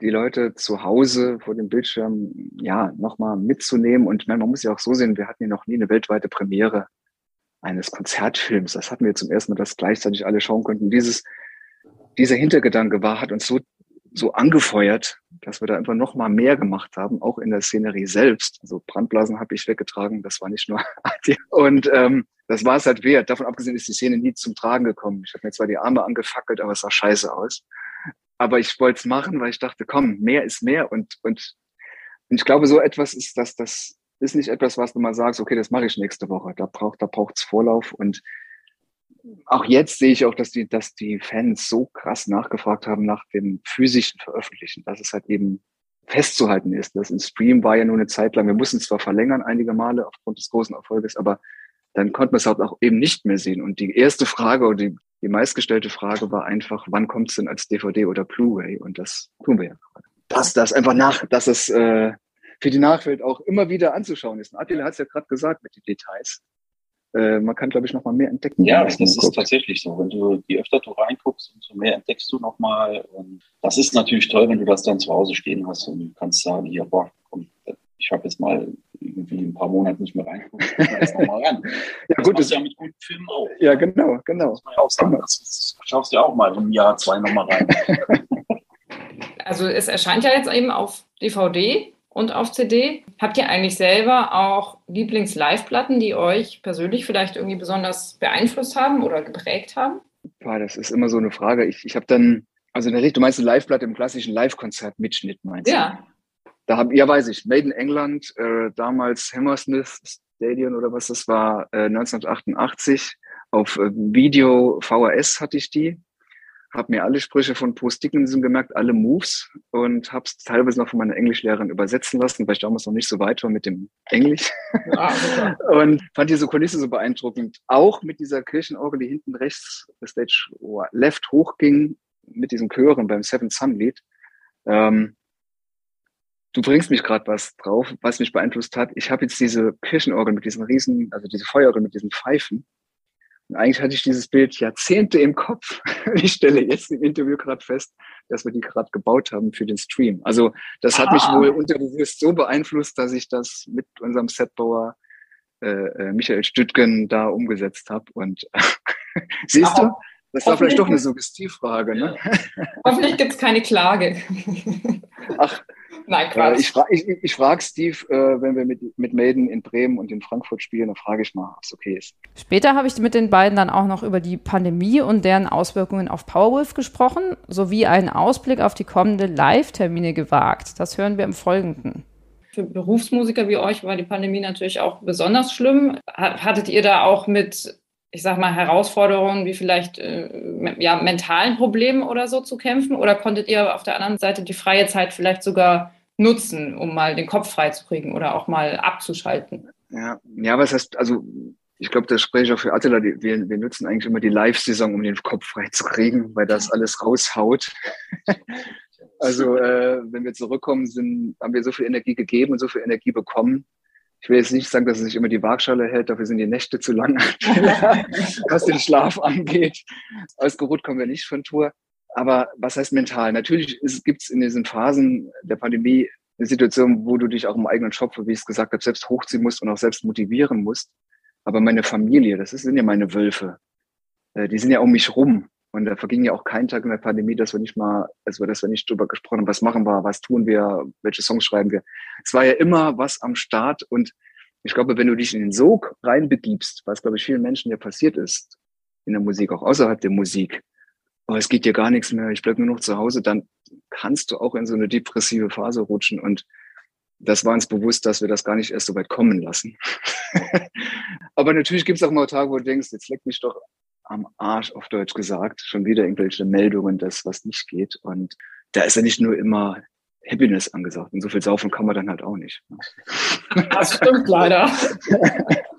die Leute zu Hause vor dem Bildschirm ja nochmal mitzunehmen. Und man muss ja auch so sehen, wir hatten ja noch nie eine weltweite Premiere eines Konzertfilms. Das hatten wir zum ersten Mal, dass gleichzeitig alle schauen konnten. Dieses, dieser Hintergedanke war, hat uns so, so angefeuert, dass wir da einfach noch mal mehr gemacht haben, auch in der Szenerie selbst. Also Brandblasen habe ich weggetragen, das war nicht nur und ähm, das war es halt wert. Davon abgesehen ist die Szene nie zum Tragen gekommen. Ich habe mir zwar die Arme angefackelt, aber es sah scheiße aus. Aber ich wollte es machen, weil ich dachte, komm, mehr ist mehr. Und, und, und ich glaube, so etwas ist das, das ist nicht etwas, was du mal sagst, okay, das mache ich nächste Woche. Da braucht da braucht's Vorlauf. Und auch jetzt sehe ich auch, dass die, dass die Fans so krass nachgefragt haben nach dem physischen Veröffentlichen, dass es halt eben festzuhalten ist. Das im Stream war ja nur eine Zeit lang. Wir mussten zwar verlängern einige Male aufgrund des großen Erfolges, aber dann konnte man es halt auch eben nicht mehr sehen. Und die erste Frage oder die, die meistgestellte Frage war einfach, wann kommt es denn als DVD oder Blu-ray? Und das tun wir ja gerade. Dass das einfach nach, dass es äh, für die Nachwelt auch immer wieder anzuschauen ist. Und Attila hat es ja gerade gesagt mit den Details. Äh, man kann, glaube ich, noch mal mehr entdecken. Ja, das ist guckt. tatsächlich so. Wenn du, je öfter du reinguckst, umso mehr entdeckst du noch mal. Und das ist natürlich toll, wenn du das dann zu Hause stehen hast und du kannst sagen, hier, boah, komm, ich habe jetzt mal irgendwie ein paar Monate nicht mehr reingucken, jetzt nochmal ran. ja, das gut, das ja mit guten Filmen auch. Ja, genau, genau. Das ja auch sagen. Genau. Das, schaust du ja auch mal im Jahr zwei nochmal rein. also es erscheint ja jetzt eben auf DVD und auf CD. Habt ihr eigentlich selber auch Lieblings-Live-Platten, die euch persönlich vielleicht irgendwie besonders beeinflusst haben oder geprägt haben? Boah, das ist immer so eine Frage. Ich, ich habe dann, also du meinst eine Live-Platte im klassischen Live-Konzert-Mitschnitt, meinst du? Ja. Da habe ja weiß ich, Made in England, äh, damals Hammersmith Stadion oder was das war, äh, 1988 auf äh, Video VHS hatte ich die, habe mir alle Sprüche von Post Dickinson gemerkt, alle Moves und habe es teilweise noch von meiner Englischlehrerin übersetzen lassen, weil ich damals noch nicht so weit war mit dem Englisch. Ah, und fand diese Kulisse so beeindruckend. Auch mit dieser Kirchenorgel, die hinten rechts Stage left hochging, mit diesen Chören beim Seven Sun Lied. Ähm, du bringst mich gerade was drauf, was mich beeinflusst hat. Ich habe jetzt diese Kirchenorgel mit diesen riesen, also diese Feuerorgel mit diesen Pfeifen. Und eigentlich hatte ich dieses Bild Jahrzehnte im Kopf. Ich stelle jetzt im Interview gerade fest, dass wir die gerade gebaut haben für den Stream. Also das hat ah. mich wohl unterbewusst so beeinflusst, dass ich das mit unserem Setbauer äh, äh Michael Stüttgen da umgesetzt habe. Und siehst du, das war vielleicht doch eine Suggestivfrage. Ne? Hoffentlich gibt es keine Klage. Ach, Nein, äh, Quatsch. Äh, ich, fra ich, ich frage Steve, äh, wenn wir mit, mit Maiden in Bremen und in Frankfurt spielen, dann frage ich mal, ob es okay ist. Später habe ich mit den beiden dann auch noch über die Pandemie und deren Auswirkungen auf Powerwolf gesprochen, sowie einen Ausblick auf die kommende Live-Termine gewagt. Das hören wir im Folgenden. Für Berufsmusiker wie euch war die Pandemie natürlich auch besonders schlimm. Hattet ihr da auch mit ich sag mal, Herausforderungen wie vielleicht äh, ja, mentalen Problemen oder so zu kämpfen? Oder konntet ihr auf der anderen Seite die freie Zeit vielleicht sogar nutzen, um mal den Kopf frei zu kriegen oder auch mal abzuschalten? Ja, ja was heißt, also ich glaube, das spreche ich auch für Attila, wir, wir nutzen eigentlich immer die Live-Saison, um den Kopf frei zu kriegen, weil das alles raushaut. Also äh, wenn wir zurückkommen, sind, haben wir so viel Energie gegeben und so viel Energie bekommen. Ich will jetzt nicht sagen, dass es sich immer die Waagschale hält, dafür sind die Nächte zu lang, was den Schlaf angeht. Ausgeruht kommen wir nicht von Tour. Aber was heißt mental? Natürlich gibt es in diesen Phasen der Pandemie eine Situation, wo du dich auch im eigenen Job, wie ich es gesagt habe, selbst hochziehen musst und auch selbst motivieren musst. Aber meine Familie, das sind ja meine Wölfe. Äh, die sind ja um mich rum. Und da verging ja auch kein Tag in der Pandemie, dass wir nicht mal, also dass wir nicht drüber gesprochen haben, was machen wir, was tun wir, welche Songs schreiben wir. Es war ja immer was am Start und ich glaube, wenn du dich in den Sog reinbegibst, was glaube ich vielen Menschen ja passiert ist in der Musik, auch außerhalb der Musik, aber es geht dir gar nichts mehr, ich bleibe nur noch zu Hause, dann kannst du auch in so eine depressive Phase rutschen. Und das war uns bewusst, dass wir das gar nicht erst so weit kommen lassen. Aber natürlich gibt es auch mal Tage, wo du denkst, jetzt leck mich doch am Arsch, auf Deutsch gesagt, schon wieder irgendwelche Meldungen, das was nicht geht. Und da ist ja nicht nur immer Happiness angesagt. Und so viel saufen kann man dann halt auch nicht. Das stimmt leider.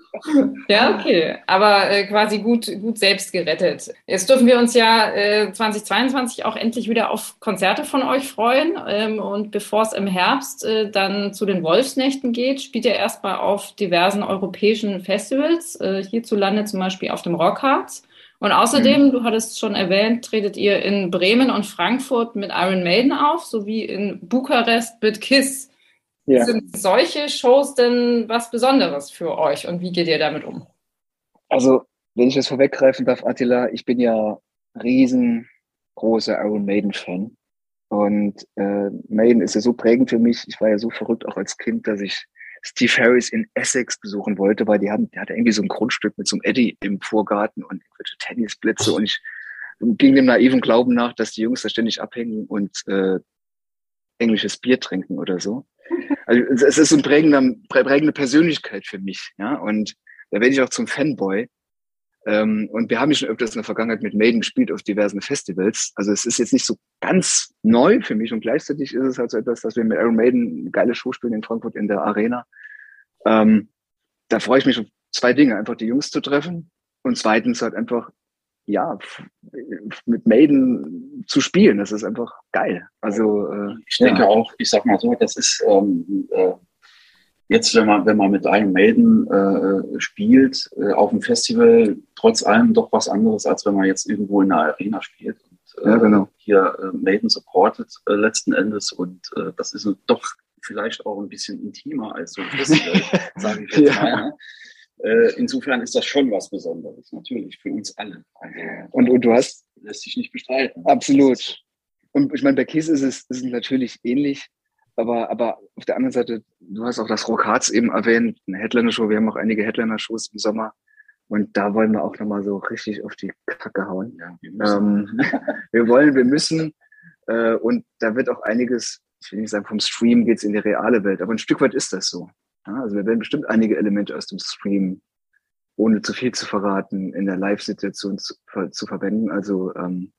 Ja, okay. Aber äh, quasi gut, gut selbst gerettet. Jetzt dürfen wir uns ja äh, 2022 auch endlich wieder auf Konzerte von euch freuen. Ähm, und bevor es im Herbst äh, dann zu den Wolfsnächten geht, spielt ihr erstmal auf diversen europäischen Festivals. Äh, hierzulande zum Beispiel auf dem Rockharz. Und außerdem, mhm. du hattest schon erwähnt, tretet ihr in Bremen und Frankfurt mit Iron Maiden auf, sowie in Bukarest mit Kiss. Ja. Sind solche Shows denn was Besonderes für euch und wie geht ihr damit um? Also, wenn ich das vorweggreifen darf, Attila, ich bin ja riesengroßer Iron Maiden-Fan. Und äh, Maiden ist ja so prägend für mich. Ich war ja so verrückt auch als Kind, dass ich Steve Harris in Essex besuchen wollte, weil die haben, der hatte irgendwie so ein Grundstück mit so einem Eddy im Vorgarten und irgendwelche Tennisblitze und ich ging dem naiven Glauben nach, dass die Jungs da ständig abhängen und äh, englisches Bier trinken oder so. Also es ist so eine prägende, prägende Persönlichkeit für mich, ja. Und da werde ich auch zum Fanboy. Ähm, und wir haben ja schon öfters in der Vergangenheit mit Maiden gespielt auf diversen Festivals. Also es ist jetzt nicht so ganz neu für mich und gleichzeitig ist es halt so etwas, dass wir mit Iron Maiden eine geile Show spielen in Frankfurt in der Arena. Ähm, da freue ich mich auf zwei Dinge. Einfach die Jungs zu treffen und zweitens halt einfach ja, mit Maiden zu spielen. Das ist einfach geil. Also äh, ich denke ja. auch, ich sag mal so, das ist ähm, äh, jetzt, wenn man, wenn man mit einem Maiden äh, spielt, äh, auf dem Festival, trotz allem doch was anderes, als wenn man jetzt irgendwo in einer Arena spielt und äh, ja, genau. hier äh, Maiden supportet letzten Endes. Und das ist doch vielleicht auch ein bisschen intimer als so ein Festival, sage ich jetzt ja. mal. Ne? Äh, insofern ist das schon was Besonderes, natürlich, für uns alle. Also, und, und du hast. Lässt sich nicht bestreiten. Absolut. Und ich meine, bei Kiss ist es, ist es natürlich ähnlich. Aber, aber auf der anderen Seite, du hast auch das Rock Hearts eben erwähnt, eine Headliner-Show. Wir haben auch einige Headliner-Shows im Sommer. Und da wollen wir auch nochmal so richtig auf die Kacke hauen. Ja, wir, ähm, wir wollen, wir müssen. Äh, und da wird auch einiges, ich will nicht sagen, vom Stream geht's in die reale Welt, aber ein Stück weit ist das so. Ja, also wir werden bestimmt einige Elemente aus dem Stream, ohne zu viel zu verraten, in der Live-Situation zu, zu, verwenden. Also ähm,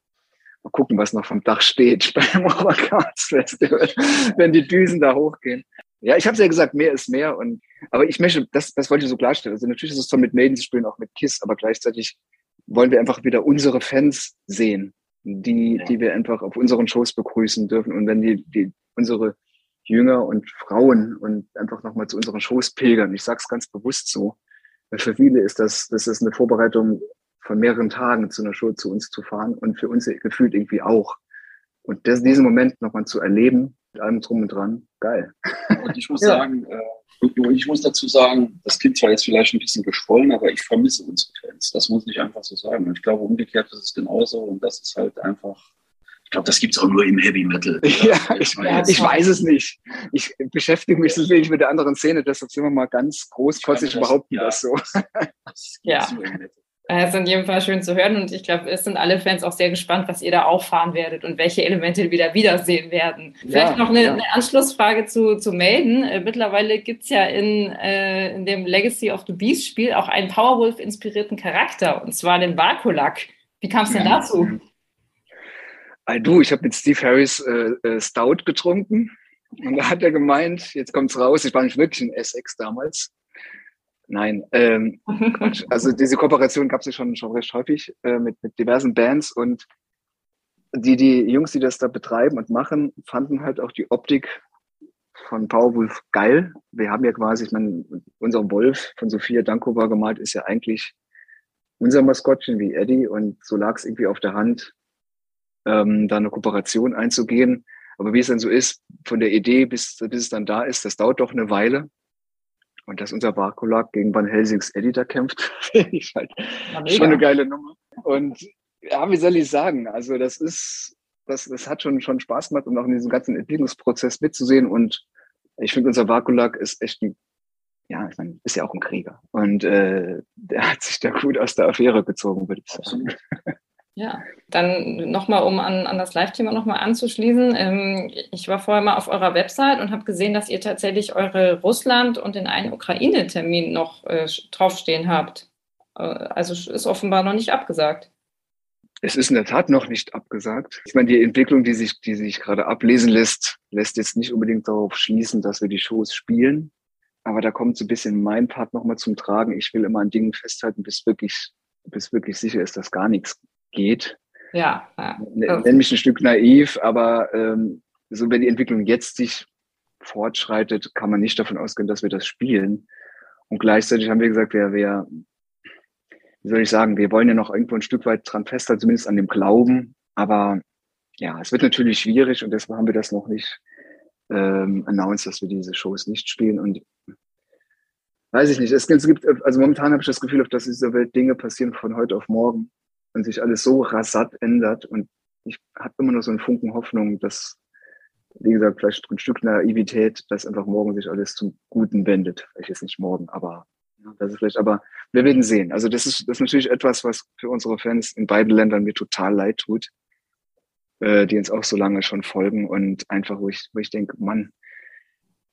mal gucken, was noch vom Dach steht beim Overcast Festival, wenn die Düsen da hochgehen. Ja, ich habe ja gesagt, mehr ist mehr. Und aber ich möchte, das, das wollte ich so klarstellen. Also natürlich ist es toll, mit Maiden zu spielen, auch mit Kiss, aber gleichzeitig wollen wir einfach wieder unsere Fans sehen, die, die wir einfach auf unseren Shows begrüßen dürfen. Und wenn die, die unsere Jünger und Frauen und einfach nochmal zu unseren Shows pilgern. Ich sage es ganz bewusst so. Für viele ist das, das ist eine Vorbereitung von mehreren Tagen zu einer Show zu uns zu fahren und für uns gefühlt irgendwie auch. Und das, diesen Moment nochmal zu erleben, mit allem drum und dran, geil. Und ich muss ja. sagen, äh, ich muss dazu sagen, das klingt zwar jetzt vielleicht ein bisschen geschwollen, aber ich vermisse unsere Fans. Das muss ich einfach so sagen. Und ich glaube, umgekehrt ist es genauso. Und das ist halt einfach glaube, das gibt es auch nur im Heavy Metal. Ja, ich, ich, weiß es nicht. Ich beschäftige mich so wenig mit der anderen Szene, deshalb sind wir mal ganz großkotzig behaupten ja. das so. Das ja. Es ist in jedem Fall schön zu hören und ich glaube, es sind alle Fans auch sehr gespannt, was ihr da auffahren werdet und welche Elemente wir wiedersehen werden. Vielleicht ja, noch eine, ja. eine, Anschlussfrage zu, zu melden. Äh, mittlerweile gibt es ja in, äh, in dem Legacy of the Beast Spiel auch einen Powerwolf-inspirierten Charakter und zwar den Bakulak. Wie kam es denn ja. dazu? Ey, du, ich habe mit Steve Harris äh, äh, Stout getrunken und da hat er gemeint, jetzt kommt's raus, ich war nicht wirklich in Essex damals. Nein, ähm, Quatsch. Also diese Kooperation gab es ja schon, schon recht häufig äh, mit, mit diversen Bands und die, die Jungs, die das da betreiben und machen, fanden halt auch die Optik von Powerwolf geil. Wir haben ja quasi, ich meine, unser Wolf von Sophia Dankova gemalt ist ja eigentlich unser Maskottchen wie Eddie und so lag es irgendwie auf der Hand, ähm, da eine Kooperation einzugehen. Aber wie es dann so ist, von der Idee bis, bis es dann da ist, das dauert doch eine Weile. Und dass unser Barkolak gegen Van Helsings Editor kämpft, finde ich halt schon eine geile Nummer. Und ja, wie soll ich sagen? Also das ist, das, das hat schon, schon Spaß gemacht und auch in diesem ganzen Entwicklungsprozess mitzusehen. Und ich finde, unser Vakulak ist echt ein, ja, ich meine, ist ja auch ein Krieger. Und äh, der hat sich da gut aus der Affäre gezogen, würde ich sagen. Ja, dann nochmal, um an, an das Live-Thema nochmal anzuschließen. Ähm, ich war vorher mal auf eurer Website und habe gesehen, dass ihr tatsächlich eure Russland- und den einen Ukraine-Termin noch äh, draufstehen habt. Äh, also ist offenbar noch nicht abgesagt. Es ist in der Tat noch nicht abgesagt. Ich meine, die Entwicklung, die sich, die sich gerade ablesen lässt, lässt jetzt nicht unbedingt darauf schließen, dass wir die Shows spielen. Aber da kommt so ein bisschen mein Part nochmal zum Tragen. Ich will immer an Dingen festhalten, bis wirklich, bis wirklich sicher ist, dass gar nichts geht. Ja. ja. Nenn mich ein Stück naiv, aber ähm, so wenn die Entwicklung jetzt sich fortschreitet, kann man nicht davon ausgehen, dass wir das spielen. Und gleichzeitig haben wir gesagt, wir, wir, wie soll ich sagen, wir wollen ja noch irgendwo ein Stück weit dran festhalten, zumindest an dem Glauben. Aber ja, es wird natürlich schwierig und deshalb haben wir das noch nicht ähm, announced, dass wir diese Shows nicht spielen. Und weiß ich nicht, es, es gibt, also momentan habe ich das Gefühl, dass dieser Welt Dinge passieren von heute auf morgen und sich alles so rasant ändert. Und ich habe immer noch so einen Funken Hoffnung, dass, wie gesagt, vielleicht ein Stück Naivität, dass einfach morgen sich alles zum Guten wendet. Vielleicht jetzt nicht morgen, aber das ist vielleicht, aber wir werden sehen. Also das ist, das ist natürlich etwas, was für unsere Fans in beiden Ländern mir total leid tut, äh, die uns auch so lange schon folgen und einfach, wo ich, wo ich denke, Mann,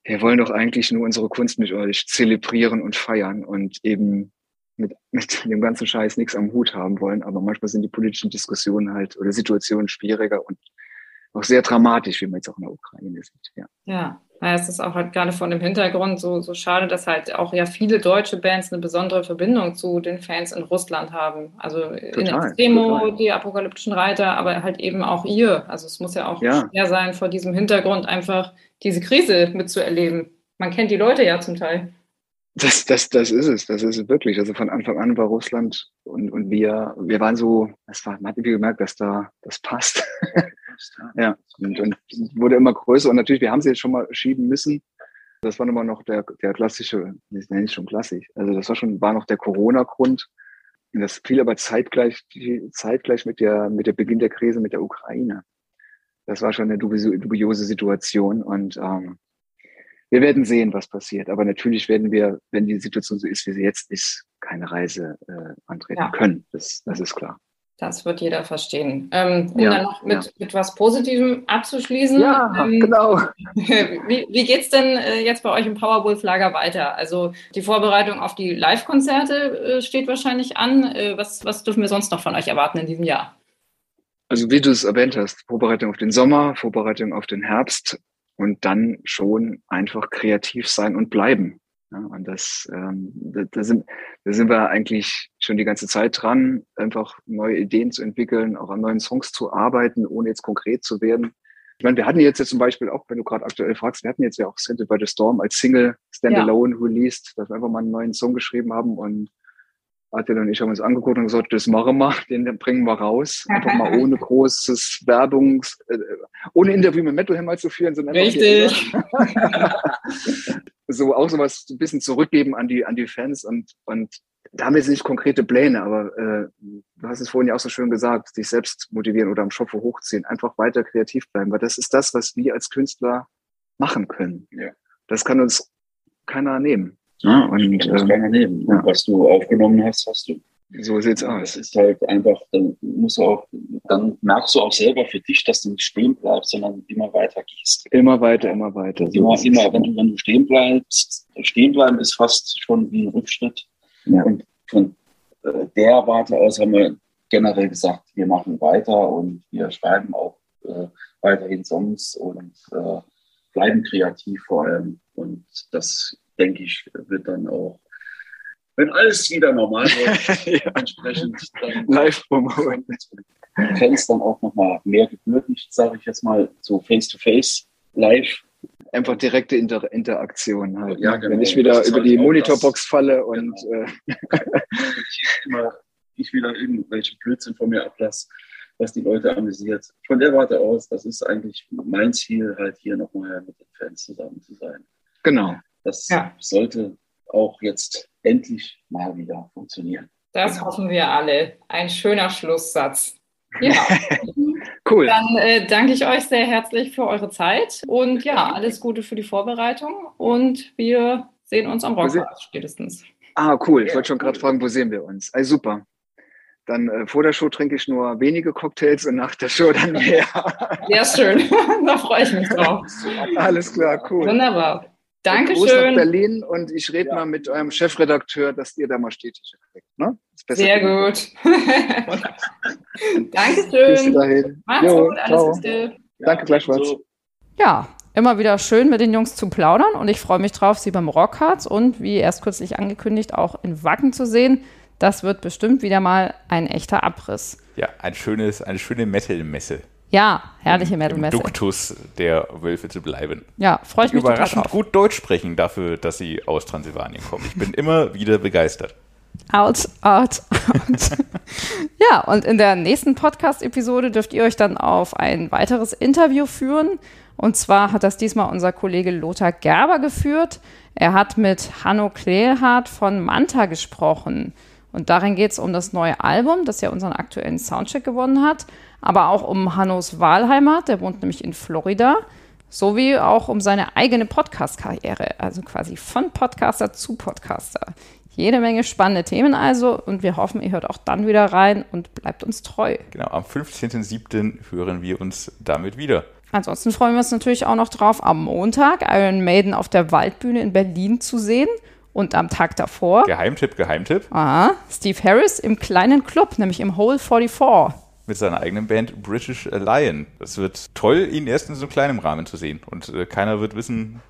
wir wollen doch eigentlich nur unsere Kunst mit euch zelebrieren und feiern und eben mit, mit dem ganzen Scheiß nichts am Hut haben wollen. Aber manchmal sind die politischen Diskussionen halt oder Situationen schwieriger und auch sehr dramatisch, wie man jetzt auch in der Ukraine sieht. Ja. ja. Ja, es ist auch halt gerade von dem Hintergrund so, so schade, dass halt auch ja viele deutsche Bands eine besondere Verbindung zu den Fans in Russland haben. Also total, in Extremo, total. die apokalyptischen Reiter, aber halt eben auch ihr. Also es muss ja auch ja. schwer sein, vor diesem Hintergrund einfach diese Krise mitzuerleben. Man kennt die Leute ja zum Teil. Das, das, das ist es, das ist es wirklich. Also von Anfang an war Russland und, und wir, wir waren so, es war, man hat irgendwie gemerkt, dass da, das passt. ja, und, und wurde immer größer und natürlich, wir haben sie jetzt schon mal schieben müssen. Das war immer noch der, der klassische, das nenne ich schon klassisch. Also das war schon, war noch der Corona-Grund. Das fiel aber zeitgleich, zeitgleich mit der, mit der Beginn der Krise mit der Ukraine. Das war schon eine dubiose Situation und ähm, wir werden sehen, was passiert. Aber natürlich werden wir, wenn die Situation so ist, wie sie jetzt ist, keine Reise äh, antreten ja. können. Das, das ist klar. Das wird jeder verstehen. Ähm, um ja, dann noch mit, ja. mit was Positivem abzuschließen. Ja, ähm, genau. Wie, wie geht es denn äh, jetzt bei euch im Powerwolf-Lager weiter? Also die Vorbereitung auf die Live-Konzerte äh, steht wahrscheinlich an. Äh, was, was dürfen wir sonst noch von euch erwarten in diesem Jahr? Also wie du es erwähnt hast, Vorbereitung auf den Sommer, Vorbereitung auf den Herbst und dann schon einfach kreativ sein und bleiben. Ja, und das, ähm, da, da, sind, da sind wir eigentlich schon die ganze Zeit dran, einfach neue Ideen zu entwickeln, auch an neuen Songs zu arbeiten, ohne jetzt konkret zu werden. Ich meine, wir hatten jetzt, jetzt zum Beispiel auch, wenn du gerade aktuell fragst, wir hatten jetzt ja auch Scented by the Storm als Single Standalone ja. released, dass wir einfach mal einen neuen Song geschrieben haben und Adel und ich haben uns angeguckt und gesagt, das machen wir, den bringen wir raus. Einfach mal ohne großes Werbungs, äh, ohne Interview mit Metal Hammer zu führen, sondern Richtig. so auch sowas ein bisschen zurückgeben an die, an die Fans und, und da haben wir jetzt nicht konkrete Pläne, aber äh, du hast es vorhin ja auch so schön gesagt, sich selbst motivieren oder am Schopfe hochziehen, einfach weiter kreativ bleiben, weil das ist das, was wir als Künstler machen können. Ja. Das kann uns keiner nehmen. Ja, und, das kann man nehmen. Ja. Was du aufgenommen hast, hast du. So sieht's aus. Es ist halt einfach, dann musst du auch, dann merkst du auch selber für dich, dass du nicht stehen bleibst, sondern immer weiter gehst. Immer weiter, immer weiter. So immer, immer, wenn du, wenn du stehen bleibst, stehen bleiben ist fast schon wie ein Rückschritt. Ja. Und von äh, der Warte aus haben wir generell gesagt, wir machen weiter und wir schreiben auch äh, weiterhin Songs und äh, bleiben kreativ vor allem. Und das denke ich, wird dann auch wenn alles wieder normal wird, ja. entsprechend dann live promoten. Fans dann auch nochmal mehr gewürdigt, sage ich jetzt mal, so face-to-face, live. Einfach direkte Inter Interaktion halt. Ja, genau. Wenn ich wieder über halt die Monitorbox falle und genau. äh, immer ich wieder irgendwelche Blödsinn von mir ablasse, was die Leute amüsiert. Von der Warte aus, das ist eigentlich mein Ziel, halt hier nochmal mit den Fans zusammen zu sein. Genau. Das ja. sollte auch jetzt endlich mal wieder funktionieren. Das genau. hoffen wir alle. Ein schöner Schlusssatz. Ja. cool. Dann äh, danke ich euch sehr herzlich für eure Zeit und ja, alles Gute für die Vorbereitung und wir sehen uns am Rockhaus spätestens. Ah, cool. Ich wollte schon gerade fragen, wo sehen wir uns? Also super. Dann äh, vor der Show trinke ich nur wenige Cocktails und nach der Show dann mehr. Sehr schön. da freue ich mich drauf. Alles klar, cool. Wunderbar. Dankeschön. Gruß nach Berlin und ich rede ja. mal mit eurem Chefredakteur, dass ihr da mal Städtische kriegt. Ne? Sehr gut. Dankeschön. Bis dahin. Macht's jo, gut, alles Gute. Danke gleichfalls. Ja, immer wieder schön mit den Jungs zu plaudern und ich freue mich drauf, sie beim Rockharz und wie erst kürzlich angekündigt auch in Wacken zu sehen. Das wird bestimmt wieder mal ein echter Abriss. Ja, ein schönes, eine schöne Metal-Messe. Ja, herrliche Metal-Messe. Duktus der Wölfe zu bleiben. Ja, freue ich mich Überraschend gut Deutsch sprechen dafür, dass sie aus Transsilvanien kommen. Ich bin immer wieder begeistert. Out, out, out. ja, und in der nächsten Podcast-Episode dürft ihr euch dann auf ein weiteres Interview führen. Und zwar hat das diesmal unser Kollege Lothar Gerber geführt. Er hat mit Hanno Klehlhardt von Manta gesprochen. Und darin geht es um das neue Album, das ja unseren aktuellen Soundcheck gewonnen hat, aber auch um Hannos Wahlheimat, der wohnt nämlich in Florida, sowie auch um seine eigene Podcast-Karriere, also quasi von Podcaster zu Podcaster. Jede Menge spannende Themen also und wir hoffen, ihr hört auch dann wieder rein und bleibt uns treu. Genau, am 15.07. hören wir uns damit wieder. Ansonsten freuen wir uns natürlich auch noch drauf, am Montag Iron Maiden auf der Waldbühne in Berlin zu sehen und am Tag davor. Geheimtipp, Geheimtipp. Aha, Steve Harris im kleinen Club, nämlich im Hole 44. Mit seiner eigenen Band British Lion. Es wird toll, ihn erst in so kleinem Rahmen zu sehen. Und äh, keiner wird wissen,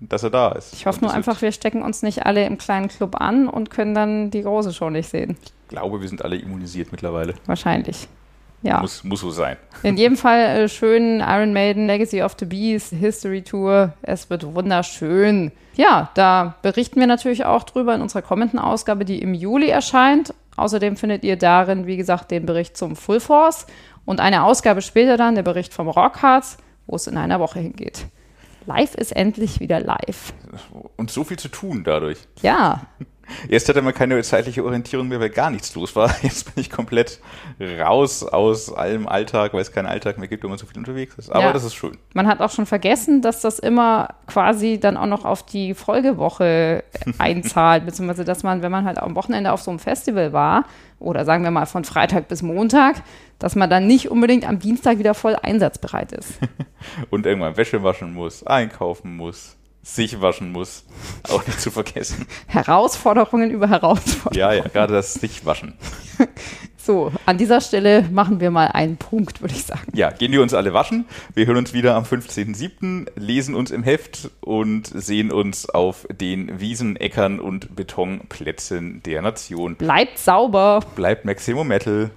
dass er da ist. Ich hoffe nur einfach, wir stecken uns nicht alle im kleinen Club an und können dann die große Show nicht sehen. Ich glaube, wir sind alle immunisiert mittlerweile. Wahrscheinlich. Ja. Muss, muss so sein. In jedem Fall äh, schön Iron Maiden, Legacy of the Beast, History Tour. Es wird wunderschön. Ja, da berichten wir natürlich auch drüber in unserer kommenden Ausgabe, die im Juli erscheint. Außerdem findet ihr darin, wie gesagt, den Bericht zum Full Force und eine Ausgabe später dann der Bericht vom Rockharz, wo es in einer Woche hingeht. Live ist endlich wieder live. Und so viel zu tun dadurch. Ja. Erst hatte man keine zeitliche Orientierung mehr, weil gar nichts los war. Jetzt bin ich komplett raus aus allem Alltag, weil es keinen Alltag mehr gibt, wenn man so viel unterwegs ist. Aber ja. das ist schön. Man hat auch schon vergessen, dass das immer quasi dann auch noch auf die Folgewoche einzahlt, beziehungsweise dass man, wenn man halt am Wochenende auf so einem Festival war, oder sagen wir mal von Freitag bis Montag, dass man dann nicht unbedingt am Dienstag wieder voll einsatzbereit ist. Und irgendwann Wäsche waschen muss, einkaufen muss sich waschen muss. Auch nicht zu vergessen. Herausforderungen über Herausforderungen. Ja, ja, gerade das sich waschen. So, an dieser Stelle machen wir mal einen Punkt, würde ich sagen. Ja, gehen wir uns alle waschen. Wir hören uns wieder am 15.07., lesen uns im Heft und sehen uns auf den Wiesen, Äckern und Betonplätzen der Nation. Bleibt sauber. Bleibt Maximum Metal.